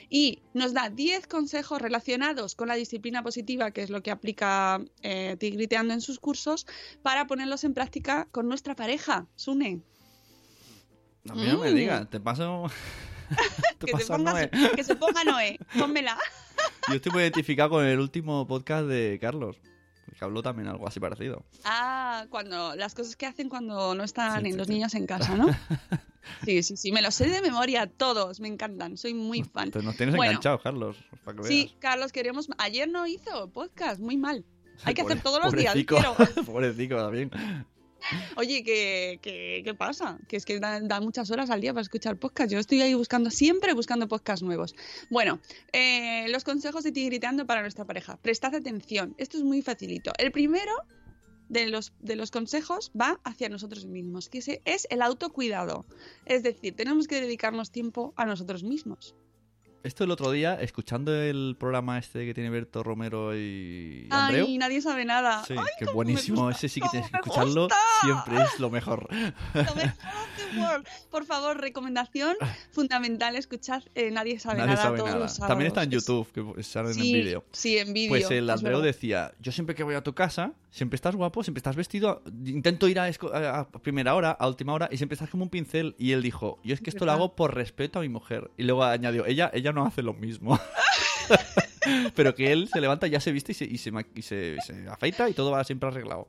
Y nos da 10 consejos relacionados con la disciplina positiva, que es lo que aplica eh, Tigriteando en sus cursos, para ponerlos en práctica con nuestra pareja, Sune. No, no me Mm. digas, te paso. [LAUGHS] te Que Noé. que se ponga Noé, pónmela. Yo estoy muy identificado con el último podcast de Carlos. Que habló también algo así parecido. Ah, cuando las cosas que hacen cuando no están Sí, en sí, los sí. niños en casa, ¿no? [LAUGHS] Sí, sí, sí, me los sé de memoria todos, me encantan, soy muy fan. Nos tienes Bueno, enganchados, Carlos, para que Sí, veas. Carlos, queremos. Ayer no hizo podcast, muy mal. [LAUGHS] Hay que hacer todos los días. pobrecico, Quiero. [LAUGHS] Pobrecico también. Oye, ¿qué, qué, pasa? Que es que da, muchas horas al día para escuchar podcast. Yo estoy ahí buscando, siempre buscando podcasts nuevos. Bueno, eh, los consejos de Tigritando para nuestra pareja. Prestad atención. Esto es muy facilito. El primero de los, de los consejos va hacia nosotros mismos, que es el autocuidado. Es decir, tenemos que dedicarnos tiempo a nosotros mismos. Esto el otro día, escuchando el programa este que tiene Berto Romero y Andreu. Ay, nadie sabe nada. Sí, Ay, que buenísimo. Ese sí que tienes que escucharlo. gusta. Siempre es lo mejor. Lo mejor the world. Por favor, recomendación fundamental, escuchad eh, Nadie sabe Nadie nada sabe todos nada. los sábados. También está en YouTube, que salen Sí, en vídeo. Sí, en vídeo. Pues el Andreu decía, yo siempre que voy a tu casa, siempre estás guapo, siempre estás vestido, intento ir a, primera hora, a última hora, y siempre estás como un pincel. Y él dijo, yo es que Es esto lo hago por respeto a mi mujer. Y luego añadió, ella, ella no hace lo mismo. [LAUGHS] Pero que él se levanta, ya se viste y se, y se, ma- y se- y se afeita y todo va siempre arreglado.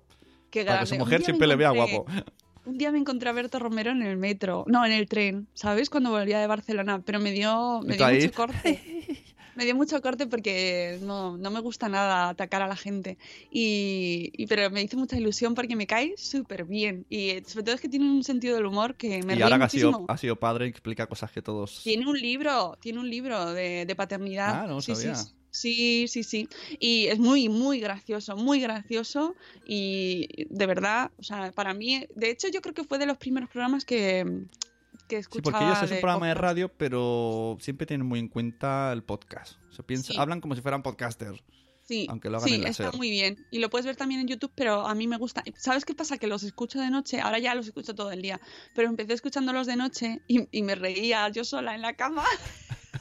Qué Para que su Un mujer día me siempre le vea encontré- guapo. Un día me encontré a Berto Romero en el metro, no, en el tren, ¿sabes? Cuando volvía de Barcelona, pero me dio, me ¿Y tú dio mucho corte. [LAUGHS] Me dio mucho corte porque no, no me gusta nada atacar a la gente. Y, y- pero me hizo mucha ilusión porque me cae súper bien. Y eh, sobre todo es que tiene un sentido del humor que me y ahora que ha sido, ha sido padre, explica cosas que todos... Tiene un libro, tiene un libro de, de paternidad. Ah, no sí, sabía. Sí, sí, sí, sí. Y es muy, muy gracioso, muy gracioso. Y de verdad, o sea, para mí, de hecho, yo creo que fue de los primeros programas que, que Sí, escuchaba. porque ellos es un programa de radio, pero siempre tienen muy en cuenta el podcast. O sea, piensa- Sí. Hablan como si fueran podcasters. Sí, aunque lo hagan sí, en la está SER. muy bien. Y lo puedes ver también en YouTube, pero a mí me gusta. ¿Sabes qué pasa? Que los escucho de noche, ahora ya los escucho todo el día, pero empecé escuchándolos de noche y, y me reía yo sola en la cama. [LAUGHS]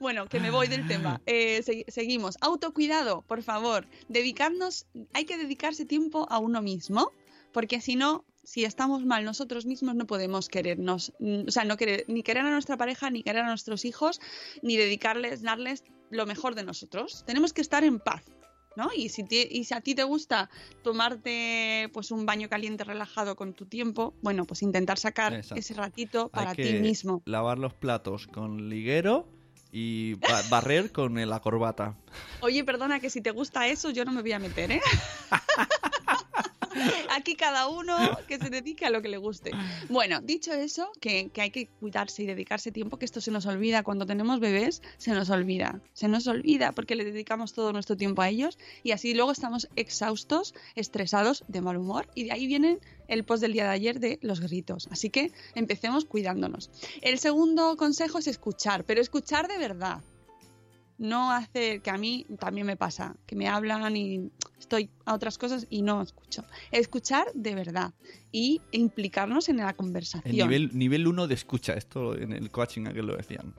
bueno, que me voy del tema. Eh, segui- seguimos. Autocuidado, por favor. Dedicarnos, hay que dedicarse tiempo a uno mismo, porque si no, si estamos mal nosotros mismos, no podemos querernos, mm, o sea, no querer, ni querer a nuestra pareja, ni querer a nuestros hijos, ni dedicarles, darles lo mejor de nosotros. Tenemos que estar en paz. ¿No? Y si, y si a ti te gusta tomarte pues un baño caliente relajado con tu tiempo, bueno, pues intentar sacar Exacto. ese ratito para Hay ti mismo. lavar los platos con liguero y ba- [LAUGHS] barrer con la corbata. Oye, perdona que si te gusta eso, yo no me voy a meter, ¿eh? [LAUGHS] [LAUGHS] Aquí cada uno que se dedique a lo que le guste. Bueno, dicho eso, que, que hay que cuidarse y dedicarse tiempo, que esto se nos olvida. Cuando tenemos bebés, se nos olvida. Se nos olvida porque le dedicamos todo nuestro tiempo a ellos y así luego estamos exhaustos, estresados, de mal humor. Y de ahí viene el post del día de ayer de los gritos. Así que empecemos cuidándonos. El segundo consejo es escuchar, pero escuchar de verdad no hacer que a mí también me pasa, que me hablan y estoy a otras cosas y no escucho. Escuchar de verdad y implicarnos en la El conversación. nivel, nivel 1 de escucha, esto en el coaching aquel lo decían.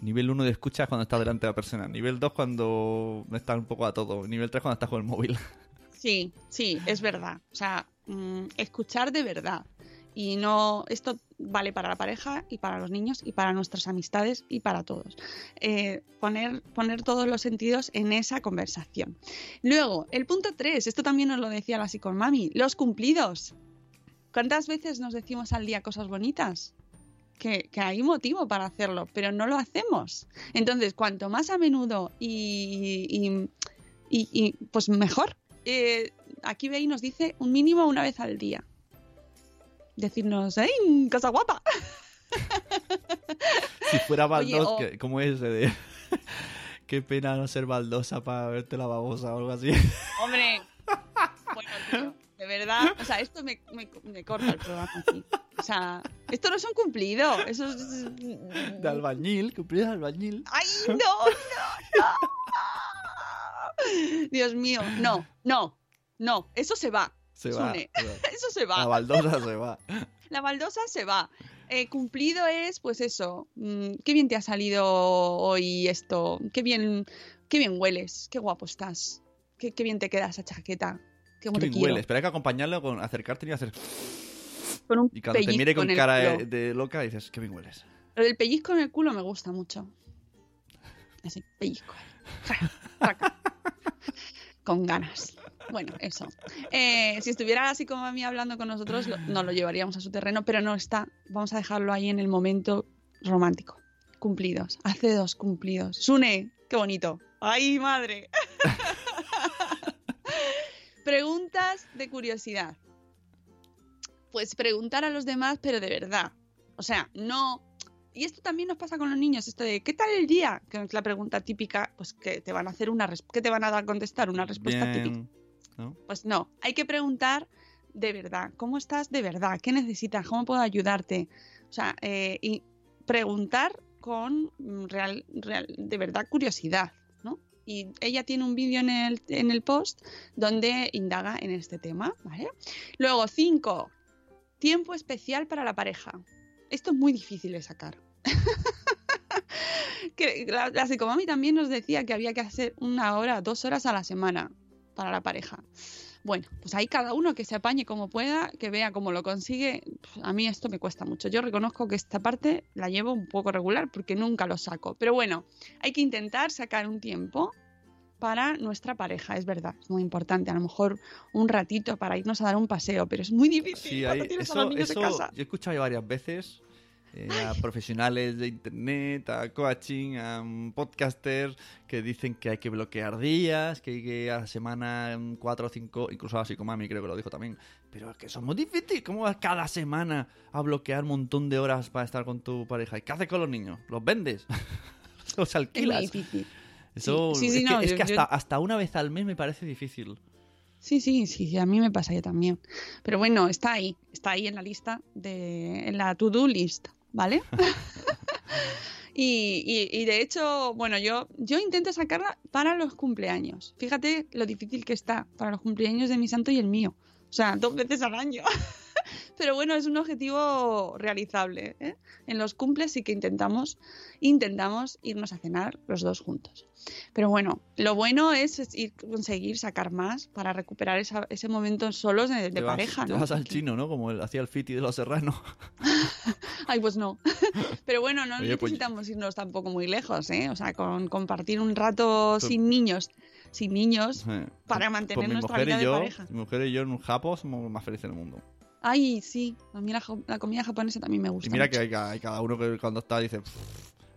Nivel 1 de escucha es cuando está delante de la persona. Nivel 2 cuando está un poco a todo. Nivel 3 cuando estás con el móvil. Sí, sí, es verdad. O sea, mm, escuchar de verdad. Y no, esto vale para la pareja y para los niños y para nuestras amistades y para todos. Eh, poner, poner todos los sentidos en esa conversación. Luego, el punto 3, esto también nos lo decía la psicomami, los cumplidos. ¿Cuántas veces nos decimos al día cosas bonitas? Que, hay motivo para hacerlo, pero no lo hacemos. Entonces, cuanto más a menudo y, y- pues mejor. Eh, aquí Bey nos dice un mínimo una vez al día. Decirnos, ¡ay, cosa guapa! [LAUGHS] Si fuera Oye, baldos, o- que- ¿cómo es ese de... [LAUGHS] Qué pena no ser baldosa para verte la babosa o algo así. Hombre, [LAUGHS] bueno, tío, de verdad, o sea, esto me, me- me corta el programa aquí. O sea, esto no es un cumplido, eso es... De albañil, cumplido de albañil. ¡Ay, no, no, no! Dios mío, no, no, no, eso se va. Se va. Sune. se va. [LAUGHS] Eso se va. La baldosa se va. [LAUGHS] La baldosa se va. Eh, cumplido es, pues eso, mm, qué bien te ha salido hoy esto, qué bien, qué bien hueles, qué guapo estás, qué, qué bien te queda esa chaqueta, qué Qué bien quiero. huele. Espera, hay que acompañarlo con acercarte y hacer... Con un Y cuando te mire con el cara de, de loca dices, qué bien hueles. Lo del pellizco en el culo me gusta mucho. [LAUGHS] Así, pellizco. Con ganas. Bueno, eso. Eh, si estuviera así como a mí hablando con nosotros, lo- nos lo llevaríamos a su terreno, pero no está. Vamos a dejarlo ahí en el momento romántico. Cumplidos. Hace dos cumplidos. Sune, qué bonito. ¡Ay, madre! [LAUGHS] Preguntas de curiosidad. Pues preguntar a los demás, pero de verdad. O sea, no. Y esto también nos pasa con los niños, esto de ¿qué tal el día? Que es la pregunta típica, pues que te van a hacer una que te van a dar contestar una respuesta típica. ¿No? Pues no, hay que preguntar de verdad, ¿cómo estás de verdad? ¿Qué necesitas? ¿Cómo puedo ayudarte? O sea, eh, y preguntar con mm, real, real, de verdad curiosidad, ¿no? Y ella tiene un vídeo en el, en el post donde indaga en este tema, ¿vale? Luego, cinco, tiempo especial para la pareja. Esto es muy difícil de sacar. [LAUGHS] que la, la psicomami también nos decía que había que hacer una hora, dos horas a la semana para la pareja. Bueno, pues ahí cada uno que se apañe como pueda, que vea cómo lo consigue. A mí esto me cuesta mucho. Yo reconozco que esta parte la llevo un poco regular porque nunca lo saco. Pero bueno, hay que intentar sacar un tiempo para nuestra pareja, es verdad, es muy importante. A lo mejor un ratito para irnos a dar un paseo, pero es muy difícil Sí, cuando hay- tienes a eso, los niños eso en casa. yo he escuchado varias veces eh, a profesionales de internet, a coaching, a mm, podcasters que dicen que hay que bloquear días, que hay que a la semana mm, cuatro o cinco, incluso a mí creo que lo dijo también. Pero es que eso es muy difícil. ¿Cómo vas cada semana a bloquear un montón de horas para estar con tu pareja? ¿Y qué haces con los niños? ¿Los vendes? [LAUGHS] ¿Los Es muy alquilas? difícil. Eso, Sí, sí, sí, es que, es yo- hasta, hasta una vez al mes me parece difícil. Sí, sí, sí, sí, a mí me pasa yo también. Pero bueno, está ahí, está ahí en la lista, de, en la to-do list, ¿vale? [LAUGHS] y, y- y de hecho, bueno, yo, yo intento sacarla para los cumpleaños. Fíjate lo difícil que está para los cumpleaños de mi santo y el mío. O sea, dos veces al año. [LAUGHS] Pero bueno, es un objetivo realizable. ¿eh? En los cumples sí que intentamos, intentamos irnos a cenar los dos juntos. Pero bueno, lo bueno es, es ir conseguir sacar más para recuperar esa- ese momento solos de, de Te vas- pareja. Te ¿no? vas al chino, ¿no? Como el- hacía el Fiti de los serranos. [LAUGHS] Ay, pues no. [LAUGHS] Pero bueno, no Oye, pues- necesitamos irnos tampoco muy lejos, ¿eh? O sea, con compartir un rato Pues- sin niños, sin niños, Eh, para pues- mantener pues mi nuestra mujer vida y de pareja. Mi mujer y yo en un Japo somos más felices del mundo. Ay, sí, a mí la, comida japonesa también me gusta. Y mira mucho. que hay, ca- hay cada uno que cuando está dice, "Pff,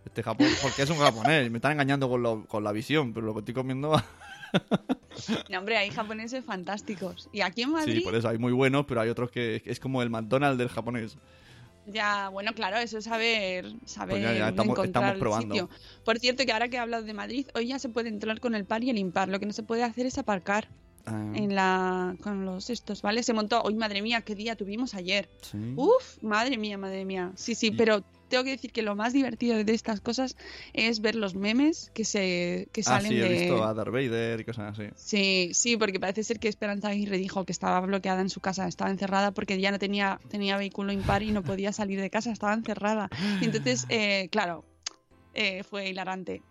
este Japón, porque es un japonés, me están engañando con, lo- con la visión, pero lo que estoy comiendo... No, hombre, hay japoneses fantásticos. Y aquí en Madrid, Sí, por eso hay muy buenos, pero hay otros que es como el McDonald's del japonés. ya, bueno, claro, eso es saber, saber Pues ya, estamos- encontrar estamos el probando. sitio. Por cierto, que ahora que he hablado de Madrid, hoy ya se puede entrar con el par y el impar. Lo que no se puede hacer es aparcar Ah, en la con los estos, ¿vale? Se montó, hoy madre mía, qué día tuvimos ayer. sí. Uf, madre mía, madre mía. Sí, sí, Y- pero tengo que decir que lo más divertido de estas cosas es ver los memes que se que Ah, salen sí, he de visto a Darth Vader y cosas así. Sí, sí, porque parece ser que Esperanza Aguirre dijo que estaba bloqueada en su casa, estaba encerrada porque ya no tenía, tenía vehículo impar y no podía salir de casa, estaba encerrada. Y entonces, eh, claro, eh, fue hilarante.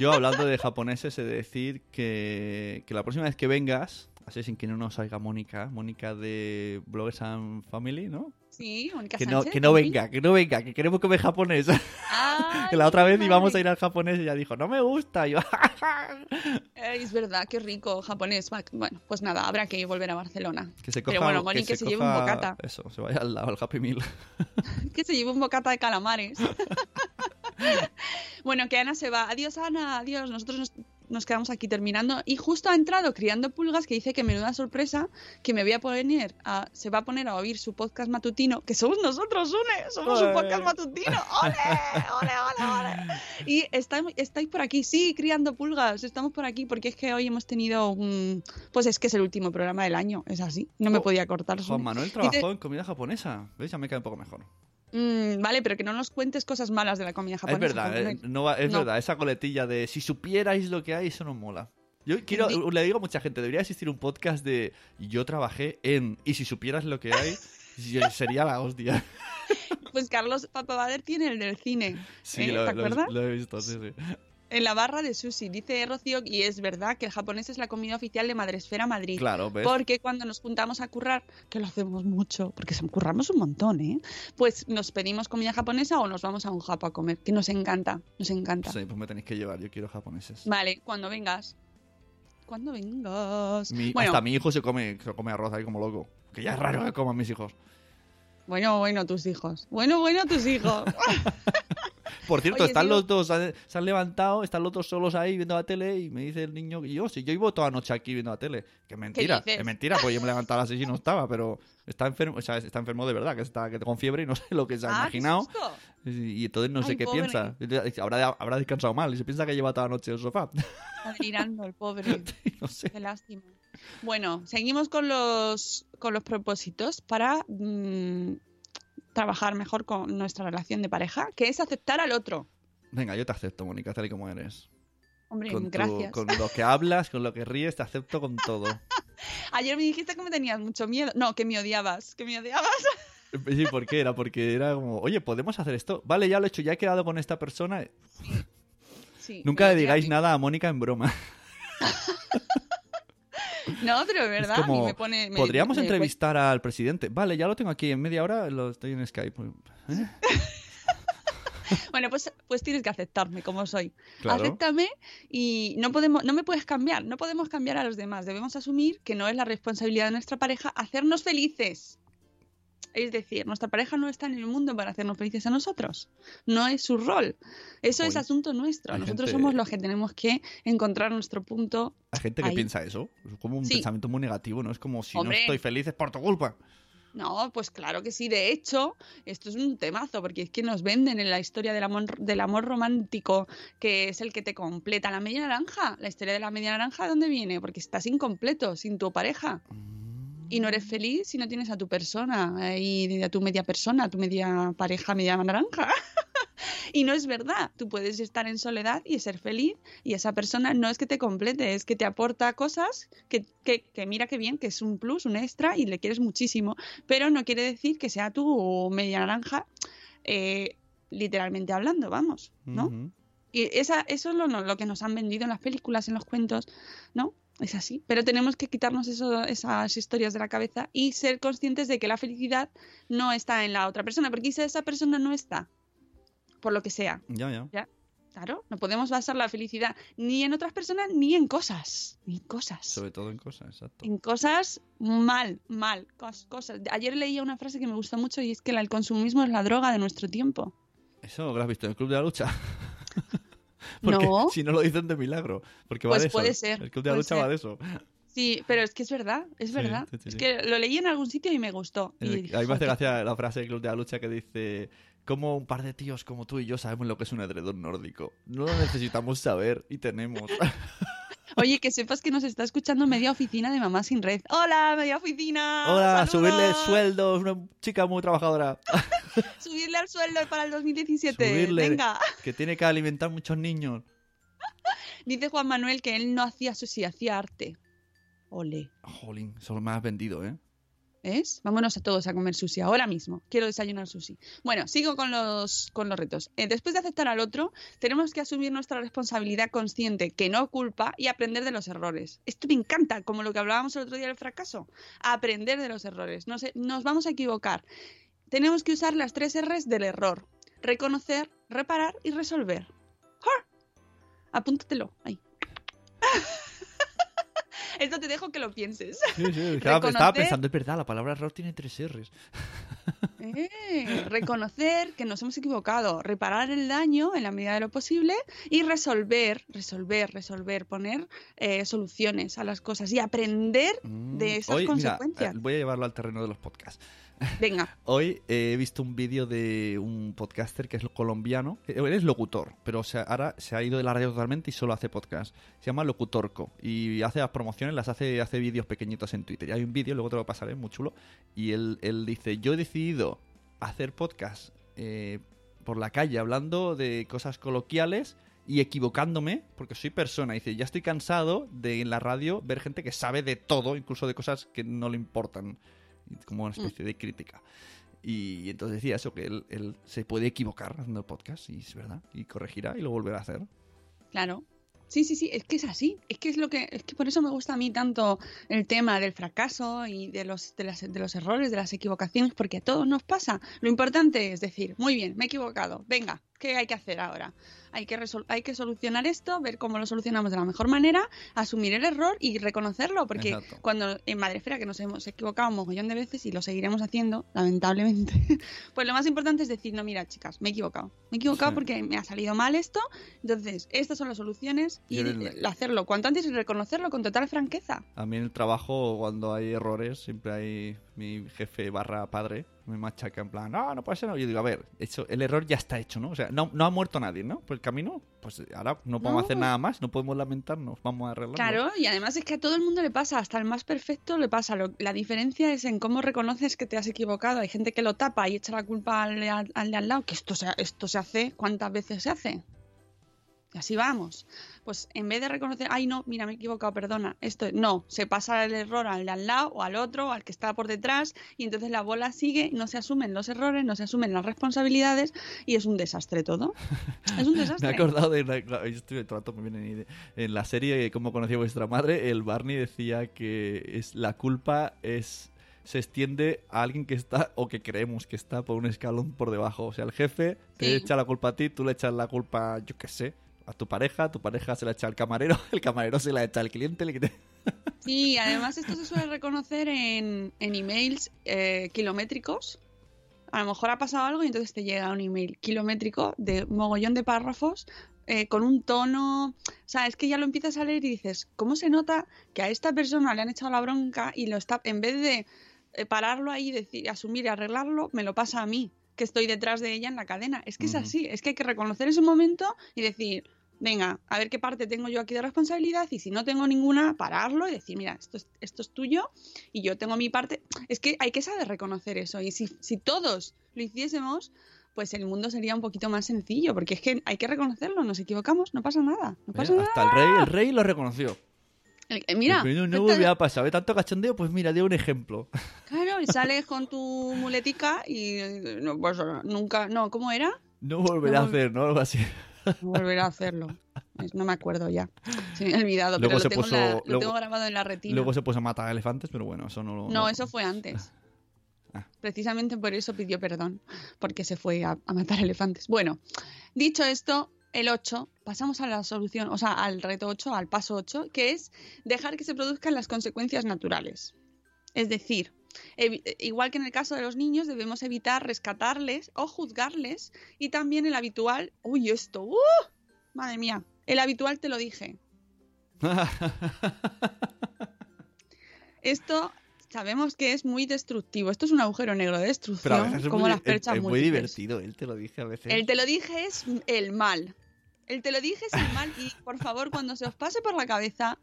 Yo [LAUGHS] hablando de japoneses he de decir que, que la próxima vez que vengas, así sin que no nos salga Mónica, Mónica de Bloggers and Family, ¿no? sí, Mónica Que no, Sánchez, que no venga, que no venga, que queremos comer japonés. Ay, que [LAUGHS] la otra vez madre. íbamos a ir al japonés y ella dijo, no me gusta. Y yo, Ay, [LAUGHS] es verdad, qué rico japonés. Bueno, pues nada, habrá que volver a Barcelona. que se coja, Pero bueno, Moni, que se lleve un bocata. Eso, se vaya al lado, al Happy Meal. que se lleve un bocata de calamares. [LAUGHS] bueno, que Ana se va. Adiós, Ana, adiós. Nosotros nos, nos quedamos aquí terminando. Y justo ha entrado Criando Pulgas, que dice que menuda sorpresa, que me voy a poner a, se va a poner a oír su podcast matutino, que somos nosotros, Une, somos ¡Ole! podcast matutino. ¡Ole! ¡Ole, ole, ole! Y está- estáis por aquí, sí, Criando Pulgas, estamos por aquí, porque es que hoy hemos tenido un... Pues es que es el último programa del año, es así. No me Oh, podía cortar. Juan. Manuel trabajó en comida japonesa. ¿Ves? Ya me cae un poco mejor. Mm, vale, pero que no nos cuentes cosas malas de la comida japonesa. es verdad, eh, no va- es No. verdad, esa coletilla de si supierais lo que hay, eso nos mola. Yo quiero, le digo a mucha gente, debería existir un podcast de yo trabajé en y si supieras lo que hay, [LAUGHS] sería la hostia. Pues Carlos Papabader tiene el del cine. Sí, ¿eh? lo, ¿Te lo he- acuerdas? lo he visto, sí, sí. En la barra de sushi. Dice Rocío, y es verdad, que el japonés es la comida oficial de Madresfera Madrid. Claro, ¿ves? Porque cuando nos juntamos a currar, que lo hacemos mucho, porque se- curramos un montón, ¿eh? Pues nos pedimos comida japonesa o nos vamos a un japo a comer, que nos encanta, nos encanta. Sí, pues me tenéis que llevar, yo quiero japoneses. Vale, cuando vengas. cuando vengas. Mi- bueno, Hasta mi hijo se come, se come arroz ahí como loco. Que ya es raro que coman mis hijos. bueno, bueno, tus hijos. Bueno, bueno, tus hijos. [LAUGHS] Por cierto, Oye, están digo- los dos, se han, levantado, están los dos solos ahí viendo la tele y me dice el niño que yo, si yo iba toda la noche aquí viendo la tele. Que mentira, es mentira, porque yo me levantaba a las seis y no estaba, pero está enfermo, o sea, está enfermo de verdad, que está que con fiebre y no [LAUGHS] sé lo que se ha Ah, imaginado. Y, y entonces no sé qué pobre. piensa. Habrá, habrá descansado mal y se piensa que lleva toda la noche en el sofá. [LAUGHS] Delirando el pobre. no sé. Qué lástima. Bueno, seguimos con los, con los propósitos para mm, trabajar mejor con nuestra relación de pareja, que es aceptar al otro. Venga, yo te acepto, Mónica, tal y como eres. Hombre, Con, tu- gracias. con lo que hablas, con lo que ríes, te acepto con todo. [LAUGHS] Ayer me dijiste que me tenías mucho miedo. No, que me odiabas. Que me odiabas. Sí, ¿por qué? Era porque era como, oye, ¿podemos hacer esto? Vale, ya lo he hecho, ya he quedado con esta persona. Sí, Nunca le digáis nada a Mónica en broma. [LAUGHS] [LAUGHS] No, pero es Es verdad. como, me pone, me- podríamos me- entrevistar al presidente. Vale, ya lo tengo aquí en media hora, lo estoy en Skype. ¿Eh? [LAUGHS] Bueno, pues, pues tienes que aceptarme como soy. Claro. Acéptame y no podemos, no me puedes cambiar, no podemos cambiar a los demás. Debemos asumir que no es la responsabilidad de nuestra pareja hacernos felices. Es decir, nuestra pareja no está en el mundo para hacernos felices a nosotros. No es su rol. Eso es Uy, asunto nuestro. Nosotros gente- somos los que tenemos que encontrar nuestro punto. Hay gente que Ahí. piensa eso. Es como un Sí. pensamiento muy negativo, ¿no? Es como si Hombre. no estoy feliz es por tu culpa. No, pues claro que sí. De hecho, esto es un temazo, porque es que nos venden en la historia del amor, del amor romántico, que es el que te completa la media naranja. La historia de la media naranja, ¿de dónde viene? Porque estás incompleto, sin tu pareja. Y no eres feliz si no tienes a tu persona, y a tu media persona, a tu media pareja, media naranja. [LAUGHS] y no es verdad. Tú puedes estar en soledad y ser feliz, y esa persona no es que te complete, es que te aporta cosas que, que, que mira que bien, que es un plus, un extra, y le quieres muchísimo. Pero no quiere decir que sea tu media naranja, eh, literalmente hablando, vamos, ¿no? Y esa, eso es lo que nos han vendido en las películas, en los cuentos, ¿no? Es así. Pero tenemos que quitarnos eso, esas historias de la cabeza y ser conscientes de que la felicidad no está en la otra persona, porque si esa persona no está, por lo que sea, Ya, ya. claro, no podemos basar la felicidad ni en otras personas ni en cosas, ni en cosas. Sobre todo en cosas, exacto. En cosas mal, mal, cos- cosas. Ayer leía una frase que me gustó mucho y es que el consumismo es la droga de nuestro tiempo. Eso lo has visto en el Club de la Lucha. [LAUGHS] Porque No. si no lo dicen de milagro. Porque va Pues de eso. puede ser, El Club de la puede Lucha va de eso. Sí, pero es que es verdad, es verdad. sí, sí, es que lo leí en algún sitio y me gustó. Y dije, a mí me hace "Joder, gracia la frase del Club de la Lucha que dice como un par de tíos como tú y yo sabemos lo que es un edredón nórdico. No lo necesitamos saber y tenemos. [LAUGHS] Oye, que sepas que nos está escuchando media oficina de Mamá Sin Red. ¡Hola, media oficina! Hola, ¡Saludos! subirle sueldo, es una chica muy trabajadora. [LAUGHS] Subirle al sueldo para el 2017. Subirle, Venga. que tiene que alimentar muchos niños. [LAUGHS] Dice Juan Manuel que él no hacía sushi, hacía arte. Ole. Jolín, solo me has vendido, ¿eh? ¿Ves? Vámonos a todos a comer sushi ahora mismo. Quiero desayunar sushi. Bueno, sigo con los, con los retos. Eh, después de aceptar al otro, tenemos que asumir nuestra responsabilidad consciente, que no culpa, y aprender de los errores. Esto me encanta, como lo que hablábamos el otro día del fracaso. Aprender de los errores. No sé, nos vamos a equivocar. Tenemos que usar las tres R's del error. Reconocer, reparar y resolver. Apúntatelo. Ahí. Esto te dejo que lo pienses. Sí, sí, [LAUGHS] estaba, pensando, es verdad, la palabra error tiene tres R's. [LAUGHS] Eh, reconocer que nos hemos equivocado, reparar el daño en la medida de lo posible y resolver, resolver, resolver, poner eh, soluciones a las cosas y aprender Mm, de esas Hoy, mira, consecuencias. eh, voy a llevarlo al terreno de los podcasts. Venga, Hoy he visto un vídeo de un podcaster que es colombiano. Eh, Él es locutor, pero ahora se ha ido de la radio totalmente y solo hace podcast. Se llama Locutorco y hace las promociones, las hace, hace vídeos pequeñitos en Twitter. Y hay un vídeo, luego te lo pasaré, muy chulo. Y él, él dice, yo he decidido hacer podcast eh, por la calle hablando de cosas coloquiales y equivocándome, porque soy persona. Dice, ya estoy cansado de en la radio ver gente que sabe de todo, incluso de cosas que no le importan, como una especie de crítica. Y entonces decía eso, que él, él se puede equivocar haciendo el podcast, y es verdad, y corregirá y lo volverá a hacer. claro. Sí, sí, sí, es que es así. Es que es lo que, es que por eso me gusta a mí tanto el tema del fracaso y de los, de, las- de los errores, de las equivocaciones, porque a todos nos pasa. Lo importante es decir, muy bien, me he equivocado, venga, ¿qué hay que hacer ahora? Hay que, hay que solucionar esto, ver cómo lo solucionamos de la mejor manera, asumir el error y reconocerlo, porque Exacto. cuando en Madrefera, que nos hemos equivocado un mogollón de veces y lo seguiremos haciendo, lamentablemente, [LAUGHS] pues lo más importante es decir, no, mira, chicas, me he equivocado. Me he equivocado Sí. porque me ha salido mal esto, entonces estas son las soluciones y Y el- hacerlo cuanto antes y reconocerlo con total franqueza. A mí en el trabajo, cuando hay errores, siempre hay mi jefe barra padre, me machaca en plan, no, no puede ser. no". Yo digo, a ver, hecho, el error ya está hecho, ¿no? O sea, no, no ha muerto nadie, ¿no? Por el camino, pues ahora no podemos No. hacer nada más, no podemos lamentarnos, vamos a arreglarlo. Claro, y además es que a todo el mundo le pasa, hasta el más perfecto le pasa. Lo- la diferencia es en cómo reconoces que te has equivocado. Hay gente que lo tapa y echa la culpa al, al- al de al lado, que esto se, esto se hace, ¿cuántas veces se hace? Y así vamos. Pues en vez de reconocer, ay no, mira, me he equivocado, perdona, esto no, se pasa el error al de al lado o al otro, o al que está por detrás, y entonces la bola sigue, no se asumen los errores, no se asumen las responsabilidades, y es un desastre todo. Es un [LAUGHS] Me he desastre. acordado de una, claro, yo estoy rato ni idea. en la serie Cómo conocí a vuestra madre, el Barney decía que es la culpa es se extiende a alguien que está o que creemos que está por un escalón por debajo. O sea, el jefe te Sí. echa la culpa a ti, tú le echas la culpa, yo qué sé, a tu pareja, tu pareja se la echa al camarero, [LAUGHS] el camarero se la echa al cliente, el [LAUGHS] Sí, además esto se suele reconocer en, en emails eh, kilométricos. A lo mejor ha pasado algo y entonces te llega un email kilométrico de mogollón de párrafos eh, con un tono... O sea, es que ya lo empiezas a leer y dices, ¿cómo se nota que a esta persona le han echado la bronca y lo está, en vez de eh, pararlo ahí, decir, asumir y arreglarlo, me lo pasa a mí, que estoy detrás de ella en la cadena? Es que es así, es que hay que reconocer ese momento y decir, venga, a ver qué parte tengo yo aquí de responsabilidad y si no tengo ninguna, pararlo y decir, mira, esto es, esto es tuyo y yo tengo mi parte. Es que hay que saber reconocer eso y si, si todos lo hiciésemos, pues el mundo sería un poquito más sencillo, porque es que hay que reconocerlo, nos equivocamos, no pasa nada, no pasa Mira, nada. hasta el rey, el rey lo reconoció. El- eh, mira, Pero no, no esta- volvió a pasar, ¿ve? Tanto cachondeo, pues mira, dio un ejemplo. [LAUGHS] claro, y sales con tu muletica y eh, no, pues, nunca, no, ¿cómo era? No volverá No a hacer, ¿no? Algo así. Volverá a hacerlo. No me acuerdo ya. Se me ha olvidado, Luego pero se lo, tengo, la- puso- lo luego- tengo grabado en la retina. Luego se puso a matar elefantes, pero bueno, eso no lo... No, eso fue antes. Ah. Precisamente por eso pidió perdón, porque se fue a, a matar elefantes. Bueno, dicho esto, el 8, pasamos a la solución, o sea, al reto 8, al paso 8, que es dejar que se produzcan las consecuencias naturales. Es decir, evi- igual que en el caso de los niños, debemos evitar rescatarles o juzgarles y también el habitual, uy, esto, ¡uh! madre mía, el habitual te lo dije. [LAUGHS] Esto sabemos que es muy destructivo. Esto es un agujero negro de destrucción, como muy, las perchas es muy divertido, él te lo dije a veces. El te lo dije es el mal. El te lo dije es el mal y por favor cuando se os pase por la cabeza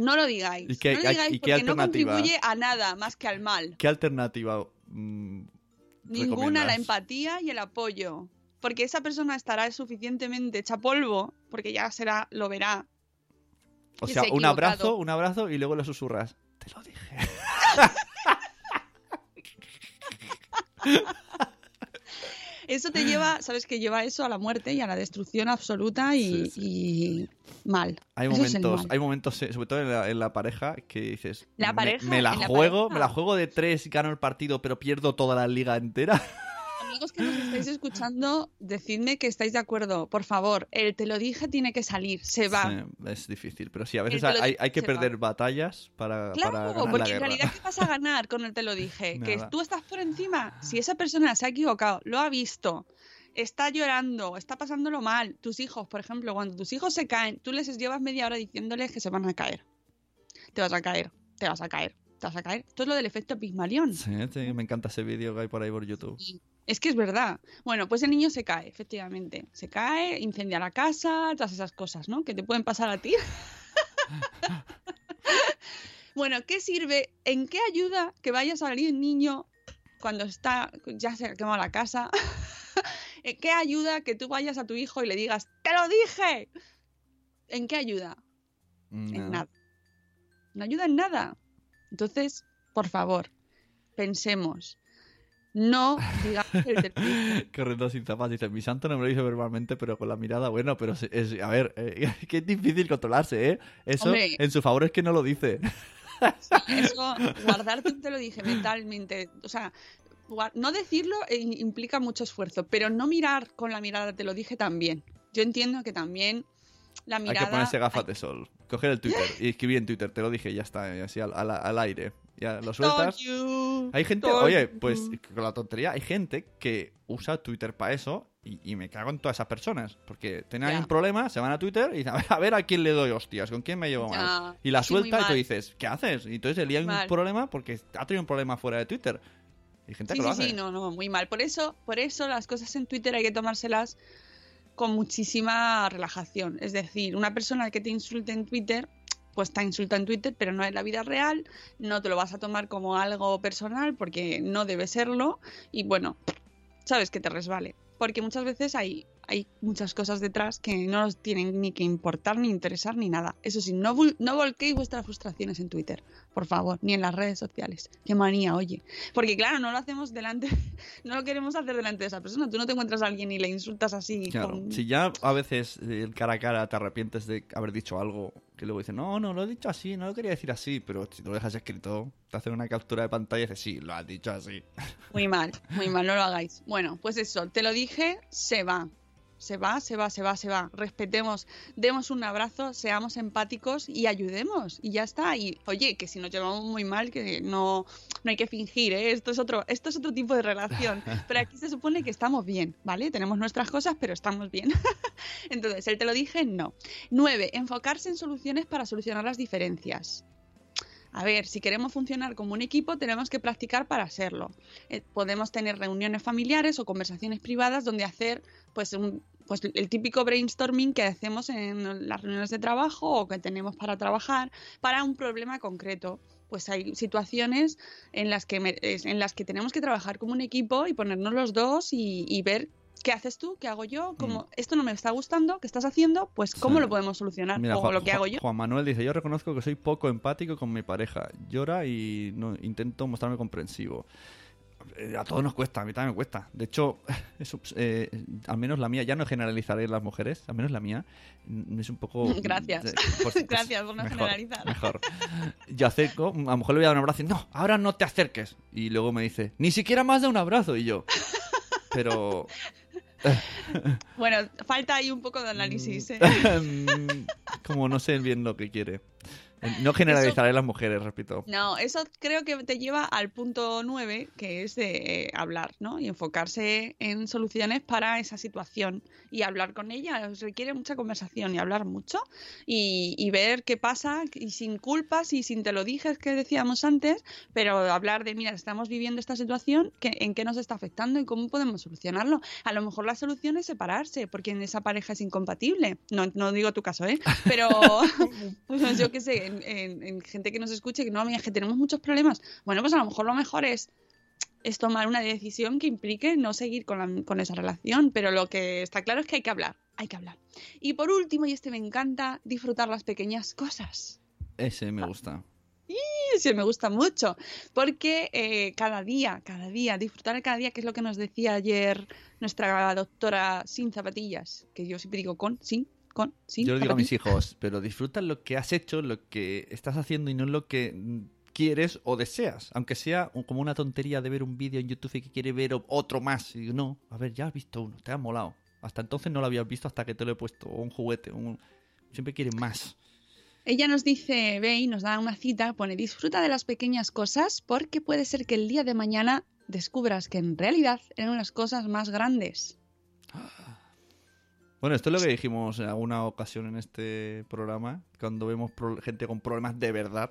no lo digáis. ¿Y qué- no lo digáis y qué porque no contribuye a nada más que al mal. ¿Qué alternativa mm, Ninguna la empatía y el apoyo. Porque esa persona estará suficientemente hecha polvo, porque ya será, lo verá. O sea, se un abrazo, un abrazo y luego le susurras. Te lo dije. [LAUGHS] [LAUGHS] Eso te lleva, sabes que lleva eso a la muerte y a la destrucción absoluta y, Sí, y mal. Hay Eso momentos, mal. hay momentos, eh, sobre todo en la, en la pareja, que dices. La me- pareja, Me, la juego, me la juego de tres, gano el partido, pero pierdo toda la liga entera. Amigos que nos estáis escuchando, decidme que estáis de acuerdo. Por favor, el te lo dije tiene que salir, se va. Sí, es difícil, pero sí, a veces hay, que perder va. batallas para, para Claro, ganar la porque en guerra. realidad, ¿qué vas a ganar con el te lo dije? [LAUGHS] que tú estás por encima. Si esa persona se ha equivocado, lo ha visto, está llorando, está pasándolo mal. Tus hijos, por ejemplo, cuando tus hijos se caen, tú les llevas media hora diciéndoles que se van a caer. Te vas a caer, te vas a caer, te vas a caer. Esto es lo del efecto Pigmalión. Sí, sí, me encanta ese vídeo que hay por ahí por YouTube. Es que es verdad. Bueno, pues el niño se cae, efectivamente. Se cae, incendia la casa, todas esas cosas, ¿no? Que te pueden pasar a ti. [LAUGHS] bueno, ¿qué sirve? ¿En qué ayuda que vaya a salir un niño cuando está ya se ha quemado la casa? [LAUGHS] ¿En qué ayuda que tú vayas a tu hijo y le digas, ¡te lo dije! ¿En qué ayuda? En nada. No ayuda en nada. Entonces, por favor, pensemos. No digamos el. [LAUGHS] Corriendo sin zapatos. Dice, mi santo no me lo dice verbalmente, pero con la mirada, bueno, pero es, a ver, eh, [LAUGHS] qué difícil controlarse, ¿eh? Eso Hombre. en su favor es que no lo dice. [LAUGHS] Eso, guardarte te lo dije mentalmente. O sea, no decirlo eh, implica mucho esfuerzo, pero no mirar con la mirada, te lo dije también. Yo entiendo que también la Hay mirada... que ponerse gafas hay- de sol. Coger el Twitter [LAUGHS] y escribir en Twitter, te lo dije, ya está, así al, al- al aire. Ya lo sueltas. you, Hay gente, oye, pues con la tontería, hay gente que usa Twitter para eso y, y me cago en todas esas personas. Porque tienen Ya. un problema, se van a Twitter y dicen, a ver, a ver a quién le doy hostias, con quién me llevo mal. Y la Sí, suelta y tú dices, ¿qué haces? Y entonces se lía un problema porque ha tenido un problema fuera de Twitter. Hay gente Sí, que lo sí, hace. sí, no, no, muy mal. Por eso, por eso las cosas en Twitter hay que tomárselas con muchísima relajación. Es decir, una persona que te insulte en Twitter, pues te insulta en Twitter, pero no en la vida real, no te lo vas a tomar como algo personal porque no debe serlo y bueno, sabes que te resbale. Porque muchas veces hay, hay muchas cosas detrás que no os tienen ni que importar, ni interesar, ni nada. Eso sí, no, no volquéis vuestras frustraciones en Twitter, por favor, ni en las redes sociales. Qué manía, oye. Porque claro, no lo hacemos delante, [LAUGHS] no lo queremos hacer delante de esa persona. Tú no te encuentras a alguien y le insultas así. Claro, con- si ya a veces eh, el cara a cara te arrepientes de haber dicho algo que luego dices, no, no, lo he dicho así, no lo quería decir así, pero si lo dejas escrito, te hacen una captura de pantalla y dices, sí, lo has dicho así. [LAUGHS] Muy mal, muy mal, no lo hagáis. Bueno, pues eso, te lo dije, se va. Se va, se va, se va, se va. Respetemos, demos un abrazo, seamos empáticos y ayudemos. Y ya está. Y oye, que si nos llevamos muy mal, que no, no hay que fingir, ¿eh? Esto es otro, esto es otro tipo de relación. [LAUGHS] Pero aquí se supone que estamos bien, ¿vale? Tenemos nuestras cosas, pero estamos bien. [LAUGHS] Entonces, él te lo dije, no. Nueve, enfocarse en soluciones para solucionar las diferencias. A ver, si queremos funcionar como un equipo, tenemos que practicar para serlo. Eh, podemos tener reuniones familiares o conversaciones privadas donde hacer pues un pues el típico brainstorming que hacemos en las reuniones de trabajo o que tenemos para trabajar para un problema concreto. Pues hay situaciones en las que en las que tenemos que trabajar como un equipo y ponernos los dos y ver qué haces tú, qué hago yo, cómo esto no me está gustando, qué estás haciendo, pues cómo Sí. lo podemos solucionar Mira, o Juan, lo que hago yo. Juan Manuel dice, yo reconozco que soy poco empático con mi pareja. Llora y no, intento mostrarme comprensivo. Eh, A todos nos cuesta, a mí también me cuesta. De hecho, [LAUGHS] eh, al menos la mía, ya no generalizaré las mujeres, al menos la mía, mm, es un poco... [LAUGHS] Gracias. eh, [LAUGHS] pues- Gracias por no mejor, generalizar. Mejor. Yo acerco, a lo mejor le voy a dar un abrazo y no, ahora no te acerques. Y luego me dice, ni siquiera más de un abrazo. Y yo, pero... Bueno, falta ahí un poco de análisis. ¿eh? [LAUGHS] Mm, como no sé bien lo que quiere. No generalizaré las mujeres, repito. No, eso creo que te lleva al punto 9, que es de eh, hablar, ¿no? Y enfocarse en soluciones para esa situación y hablar con ella. Requiere mucha conversación y hablar mucho y, y ver qué pasa y sin culpas y sin te lo dijes que decíamos antes, pero hablar de, mira, estamos viviendo esta situación, que, ¿en qué nos está afectando y cómo podemos solucionarlo? A lo mejor la solución es separarse porque en esa pareja es incompatible. No, no digo tu caso, ¿eh? Pero [LAUGHS] pues yo qué sé, en, en- en gente que nos escuche que no, mira, que tenemos muchos problemas. Bueno, pues a lo mejor lo mejor es, es tomar una decisión que implique no seguir con, la- con esa relación, pero lo que está claro es que hay que hablar, hay que hablar. Y por último, y este me encanta, disfrutar las pequeñas cosas. Ese me gusta. Y ese me gusta mucho, porque eh, cada día, cada día, disfrutar cada día, que es lo que nos decía ayer nuestra doctora sin zapatillas, que yo siempre digo con, sin, con, sin. Yo le digo a mis hijos, pero disfruta lo que has hecho, lo que estás haciendo y no lo que quieres o deseas. Aunque sea como una tontería de ver un vídeo en YouTube y que quiere ver otro más. Y digo, no, a ver, ya has visto uno, te ha molado. Hasta entonces no lo habías visto hasta que te lo he puesto. O un juguete. un- Siempre quiere más. Ella nos dice, ve y nos da una cita, pone disfruta de las pequeñas cosas porque puede ser que el día de mañana descubras que en realidad eran unas cosas más grandes. Bueno, esto es lo que dijimos en alguna ocasión en este programa, cuando vemos gente con problemas de verdad,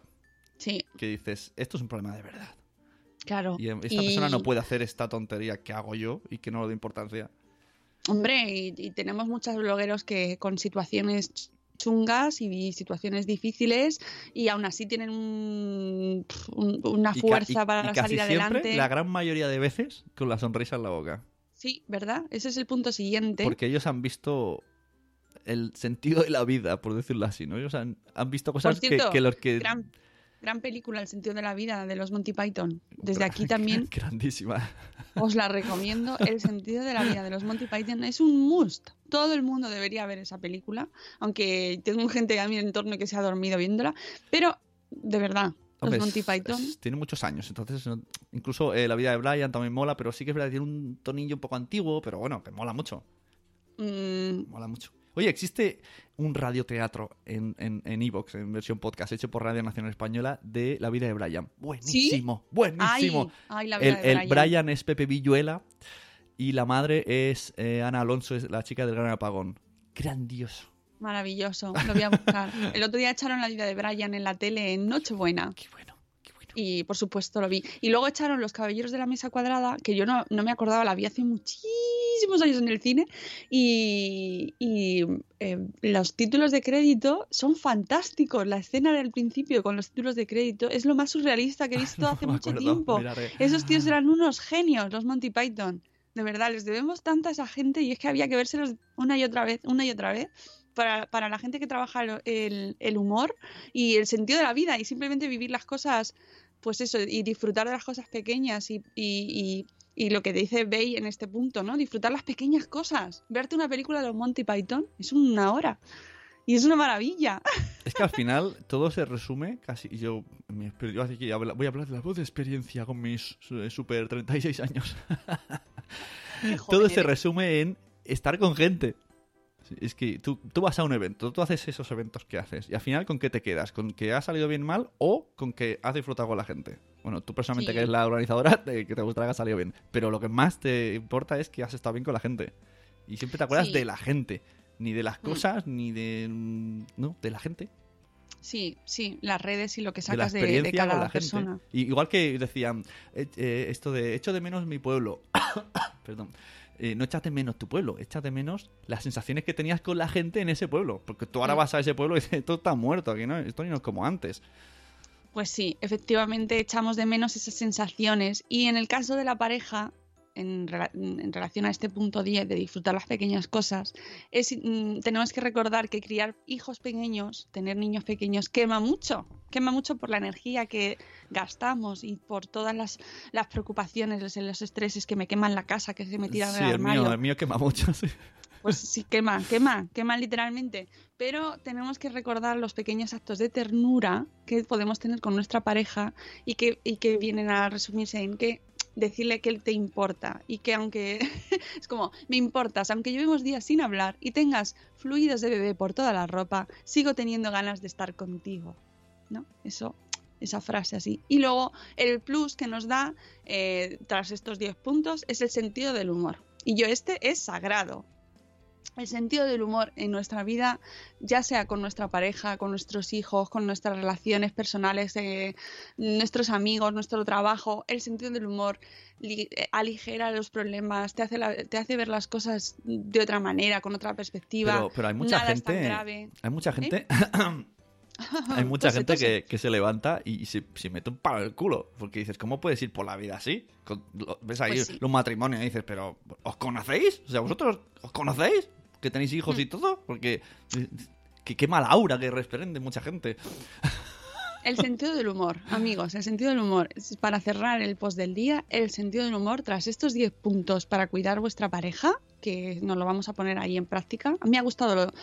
Sí, que dices, esto es un problema de verdad. claro. Y esta Y, persona no puede hacer esta tontería que hago yo y que no le doy importancia. Hombre, y, y tenemos muchos blogueros que con situaciones ch- chungas y situaciones difíciles y aún así tienen un- un- una fuerza y- para salir siempre, adelante. la gran mayoría de veces, con la sonrisa en la boca. Sí, ¿verdad? Ese es el punto siguiente. Porque ellos han visto el sentido de la vida, por decirlo así, ¿no? Ellos han, han visto cosas que- cierto, que, los que... gran, gran película, El sentido de la vida, de los Monty Python. Desde aquí también [LAUGHS] Grandísima. Os la recomiendo. El sentido de la vida de los Monty Python es un must. Todo el mundo debería ver esa película, aunque tengo gente a mi entorno que se ha dormido viéndola. Pero, de verdad, Hombre, los Monty Python. es- tiene muchos años, entonces no- incluso eh, la vida de Brian también mola, pero sí que es verdad que tiene un tonillo un poco antiguo, pero bueno, que mola mucho, Mm, mola mucho. Oye, existe un radioteatro en en en Evox, en versión podcast, hecho por Radio Nacional Española de la vida de Brian. Buenísimo, buenísimo. Ay, ay, la el, vida de el Brian. Brian es Pepe Villuela y la madre es eh, Ana Alonso, es la chica del gran apagón. Grandioso. Maravilloso, lo voy a buscar. El otro día echaron la vida de Brian en la tele en Nochebuena. Qué bueno, qué bueno. Y por supuesto lo vi. Y luego echaron Los Caballeros de la Mesa Cuadrada, que yo no, no me acordaba, la vi hace muchísimos años en el cine. Y, y, eh, los títulos de crédito son fantásticos. La escena del principio con los títulos de crédito es lo más surrealista que he [LAUGHS] visto hace No mucho acuerdo, tiempo. miraré. Esos tíos eran unos genios, los Monty Python. De verdad, les debemos tanto a esa gente y es que había que vérselos una y otra vez, una y otra vez. Para, para la gente que trabaja el- el, humor y el sentido de la vida y simplemente vivir las cosas, pues eso, y disfrutar de las cosas pequeñas y, y, y- y lo que dice Bay en este punto, ¿no? Disfrutar las pequeñas cosas. Verte una película de los Monty Python es una hora y es una maravilla. [LAUGHS] Es que al final todo se resume casi. Yo, mi yo aquí habla- voy a hablar de la voz de experiencia con mis eh, super 36 años. [LAUGHS] Todo se resume en estar con gente. Es que tú, tú vas a un evento, tú haces esos eventos que haces, y al final, ¿con qué te quedas? ¿Con que ha salido bien mal o con que has disfrutado con la gente? Bueno, tú personalmente Sí. que eres la organizadora, te- que te gusta que ha salido bien. Pero lo que más te importa es que has estado bien con la gente. Y siempre te acuerdas Sí. de la gente. Ni de las Mm. cosas, ni de... mm, No, de la gente. Sí, sí, las redes y lo que de la sacas de, de experiencia cada la persona. gente. Y igual que decían, eh, eh, esto de echo de menos mi pueblo. [COUGHS] Perdón. Eh, no echas de menos tu pueblo, echas de menos las sensaciones que tenías con la gente en ese pueblo. Porque tú ahora vas a ese pueblo y dices, esto está muerto aquí, ¿no? Esto no es como antes. Pues sí, efectivamente echamos de menos esas sensaciones y en el caso de la pareja, en, en relación a este punto 10 de disfrutar las pequeñas cosas, es, mm, tenemos que recordar que criar hijos pequeños, tener niños pequeños, quema mucho, quema mucho por la energía que gastamos y por todas las, las preocupaciones, los, los estreses que me queman la casa, que se me tiran sí, del el armario. mío, el mío quema mucho. [LAUGHS] sí. Pues sí, quema, quema, quema literalmente. Pero tenemos que recordar los pequeños actos de ternura que podemos tener con nuestra pareja y que, y que vienen a resumirse en que decirle que él te importa y que aunque [LAUGHS] es como me importas, aunque llevemos días sin hablar y tengas fluidos de bebé por toda la ropa, sigo teniendo ganas de estar contigo. ¿No? Eso, esa frase así. Y luego el plus que nos da eh, tras estos 10 puntos es el sentido del humor. Y yo este es sagrado el sentido del humor en nuestra vida, ya sea con nuestra pareja, con nuestros hijos, con nuestras relaciones personales, eh, nuestros amigos, nuestro trabajo, el sentido del humor eh, aligera los problemas, te hace, la- te hace ver las cosas de otra manera, con otra perspectiva. Pero, pero hay mucha Nada es tan gente. grave. Hay mucha gente. [COUGHS] hay mucha [LAUGHS] gente que, que se levanta y se, se mete un palo en el culo. Porque dices, ¿cómo puedes ir por la vida así? Con- lo- ves ahí Pues sí. los matrimonios y dices, ¿pero os conocéis? O sea, ¿vosotros os conocéis? ¿Que tenéis hijos Mm. y todo? Porque. eh, qué mala aura que desprende mucha gente. El sentido del humor, amigos, el sentido del humor. Para cerrar el post del día, el sentido del humor, tras estos 10 puntos para cuidar vuestra pareja, que nos lo vamos a poner ahí en práctica. A mí me ha gustado lo,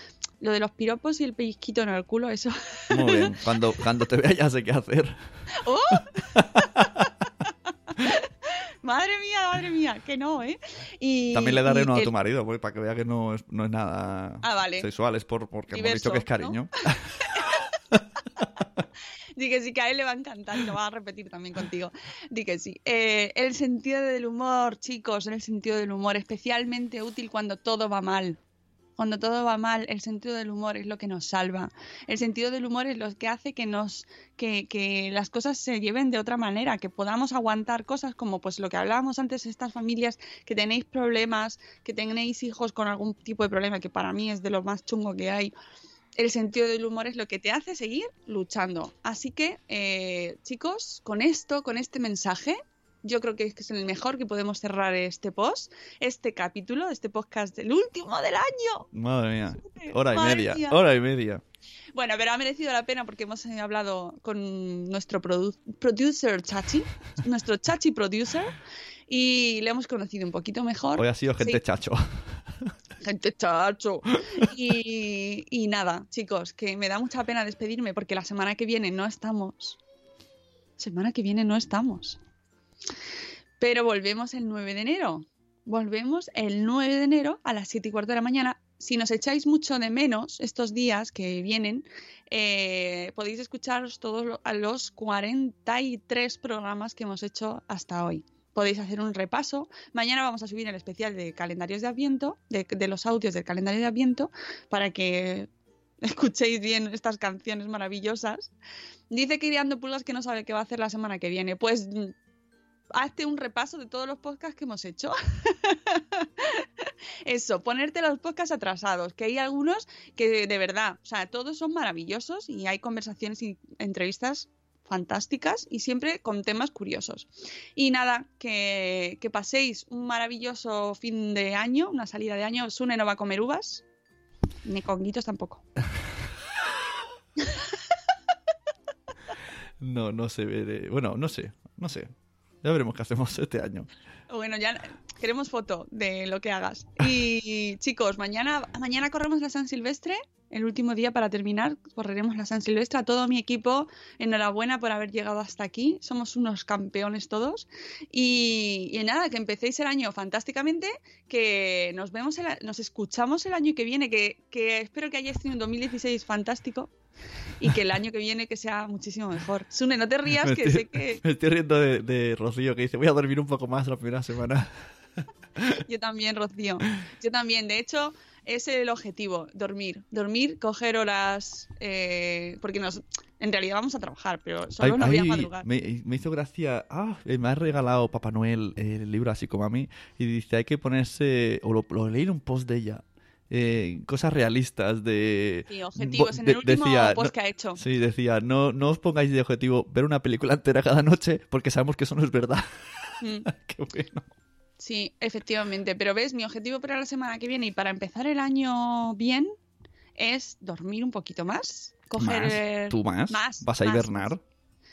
lo de los piropos y el pellizquito en el culo, eso. Muy bien. Cuando, cuando te vea ya sé qué hacer. [LAUGHS] ¡Oh! [LAUGHS] madre mía, madre mía, que no, ¿eh? Y, También le daré uno a tu marido, pues, para que vea que no es, no es nada Ah, vale. sexual, es por, porque hemos dicho que es ¿no? cariño. [LAUGHS] Di que sí, que a él le va a encantar y lo va a repetir también contigo. Di que sí. Eh, el sentido del humor, chicos, el sentido del humor, especialmente útil cuando todo va mal. Cuando todo va mal, el sentido del humor es lo que nos salva. El sentido del humor es lo que hace que nos, que, que las cosas se lleven de otra manera, que podamos aguantar cosas como pues lo que hablábamos antes, estas familias que tenéis problemas, que tenéis hijos con algún tipo de problema, que para mí es de lo más chungo que hay el sentido del humor es lo que te hace seguir luchando. Así que, eh, chicos, con esto, con este mensaje, yo creo que es el mejor que podemos cerrar este post, este capítulo, este podcast, el último del año. Madre mía. Hora y Madre media. mía. Hora y media. Bueno, pero ha merecido la pena porque hemos eh, hablado con nuestro produ- producer Chachi, [LAUGHS] nuestro Chachi producer, y le hemos conocido un poquito mejor. Hoy ha sido gente Sí. chacho. [LAUGHS] Gente chacho. Y, y nada, chicos, que me da mucha pena despedirme porque la semana que viene no estamos. semana que viene no estamos. Pero volvemos el 9 de enero. Volvemos el 9 de enero a las 7 y cuarto de la mañana. Si nos echáis mucho de menos estos días que vienen, eh, podéis escucharos todos los 43 programas que hemos hecho hasta hoy. Podéis hacer un repaso. Mañana vamos a subir el especial de calendarios de Adviento, de, los audios del calendario de Adviento, para que escuchéis bien estas canciones maravillosas. Dice que Iriando Pulgas que no sabe qué va a hacer la semana que viene. Pues hazte un repaso de todos los podcasts que hemos hecho. [LAUGHS] Eso, ponerte los podcasts atrasados, que hay algunos que de verdad, o sea, todos son maravillosos y hay conversaciones y entrevistas fantásticas y siempre con temas curiosos. Y nada, que, que paséis un maravilloso fin de año, una salida de año. Sune no va a comer uvas, ni conguitos tampoco. [LAUGHS] No, no de... Bueno, no sé, no sé. Ya veremos qué hacemos este año. Bueno, ya queremos foto de lo que hagas. Y [LAUGHS] chicos, mañana, mañana corremos la San Silvestre, el último día para terminar, correremos la San Silvestre. A todo mi equipo, enhorabuena por haber llegado hasta aquí. Somos unos campeones todos. Y, y nada, que empecéis el año fantásticamente, que nos vemos, el nos escuchamos el año que viene, que, que espero que hayáis tenido un 2016 fantástico. Y que el año que viene que sea muchísimo mejor. Sune, no te rías, [LAUGHS] que estoy, sé que [LAUGHS] me estoy riendo de, de Rocío que dice, voy a dormir un poco más la primera semana. [LAUGHS] Yo también, Rocío. Yo también. De hecho, es el objetivo, dormir. Dormir, coger horas, eh, porque nos, en realidad vamos a trabar, pero solo Ay, no voy a madrugar. me, me hizo gracia. Ah, eh, me ha regalado Papá Noel el libro así como a mí. Y dice: hay que ponerse. O lo, lo leí en un post de ella. Eh, cosas realistas de. Sí, objetivos. En de- el último decía, post que ha hecho. Sí, decía: no, no os pongáis de objetivo ver una película entera cada noche porque sabemos que eso no es verdad. Mm, [LAUGHS] Qué bueno. sí, efectivamente. Pero ves, mi objetivo para la semana que viene y para empezar el año bien es dormir un poquito más. Coger. Más, ¿Tú más? más, ¿Vas a más, hibernar?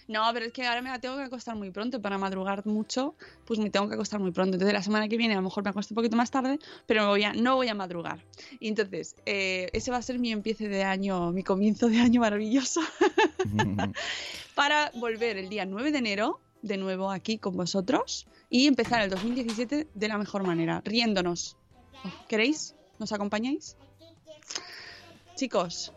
No, pero es que ahora me la tengo que acostar muy pronto. Para madrugar mucho, pues me tengo que acostar muy pronto. Entonces, la semana que viene a lo mejor me acuesto un poquito más tarde, pero me voy a, no voy a madrugar. Y entonces, eh, ese va a ser mi empiece de año, mi comienzo de año maravilloso, [LAUGHS] [LAUGHS] para volver el día 9 de enero, de nuevo aquí con vosotros, y empezar el 2017 de la mejor manera, riéndonos. ¿Queréis? ¿Nos acompañáis? Chicos,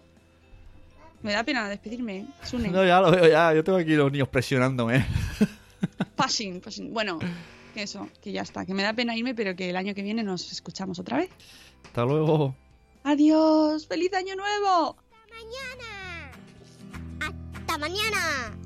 me da pena despedirme. ¿eh? Sune. No, ya lo veo, ya. Yo tengo aquí los niños presionándome. Passing, passing. Bueno, que eso, que ya está. Que me da pena irme, pero que el año que viene nos escuchamos otra vez. Hasta luego. ¡Adiós! ¡Feliz año nuevo! Mañana. Hasta mañana.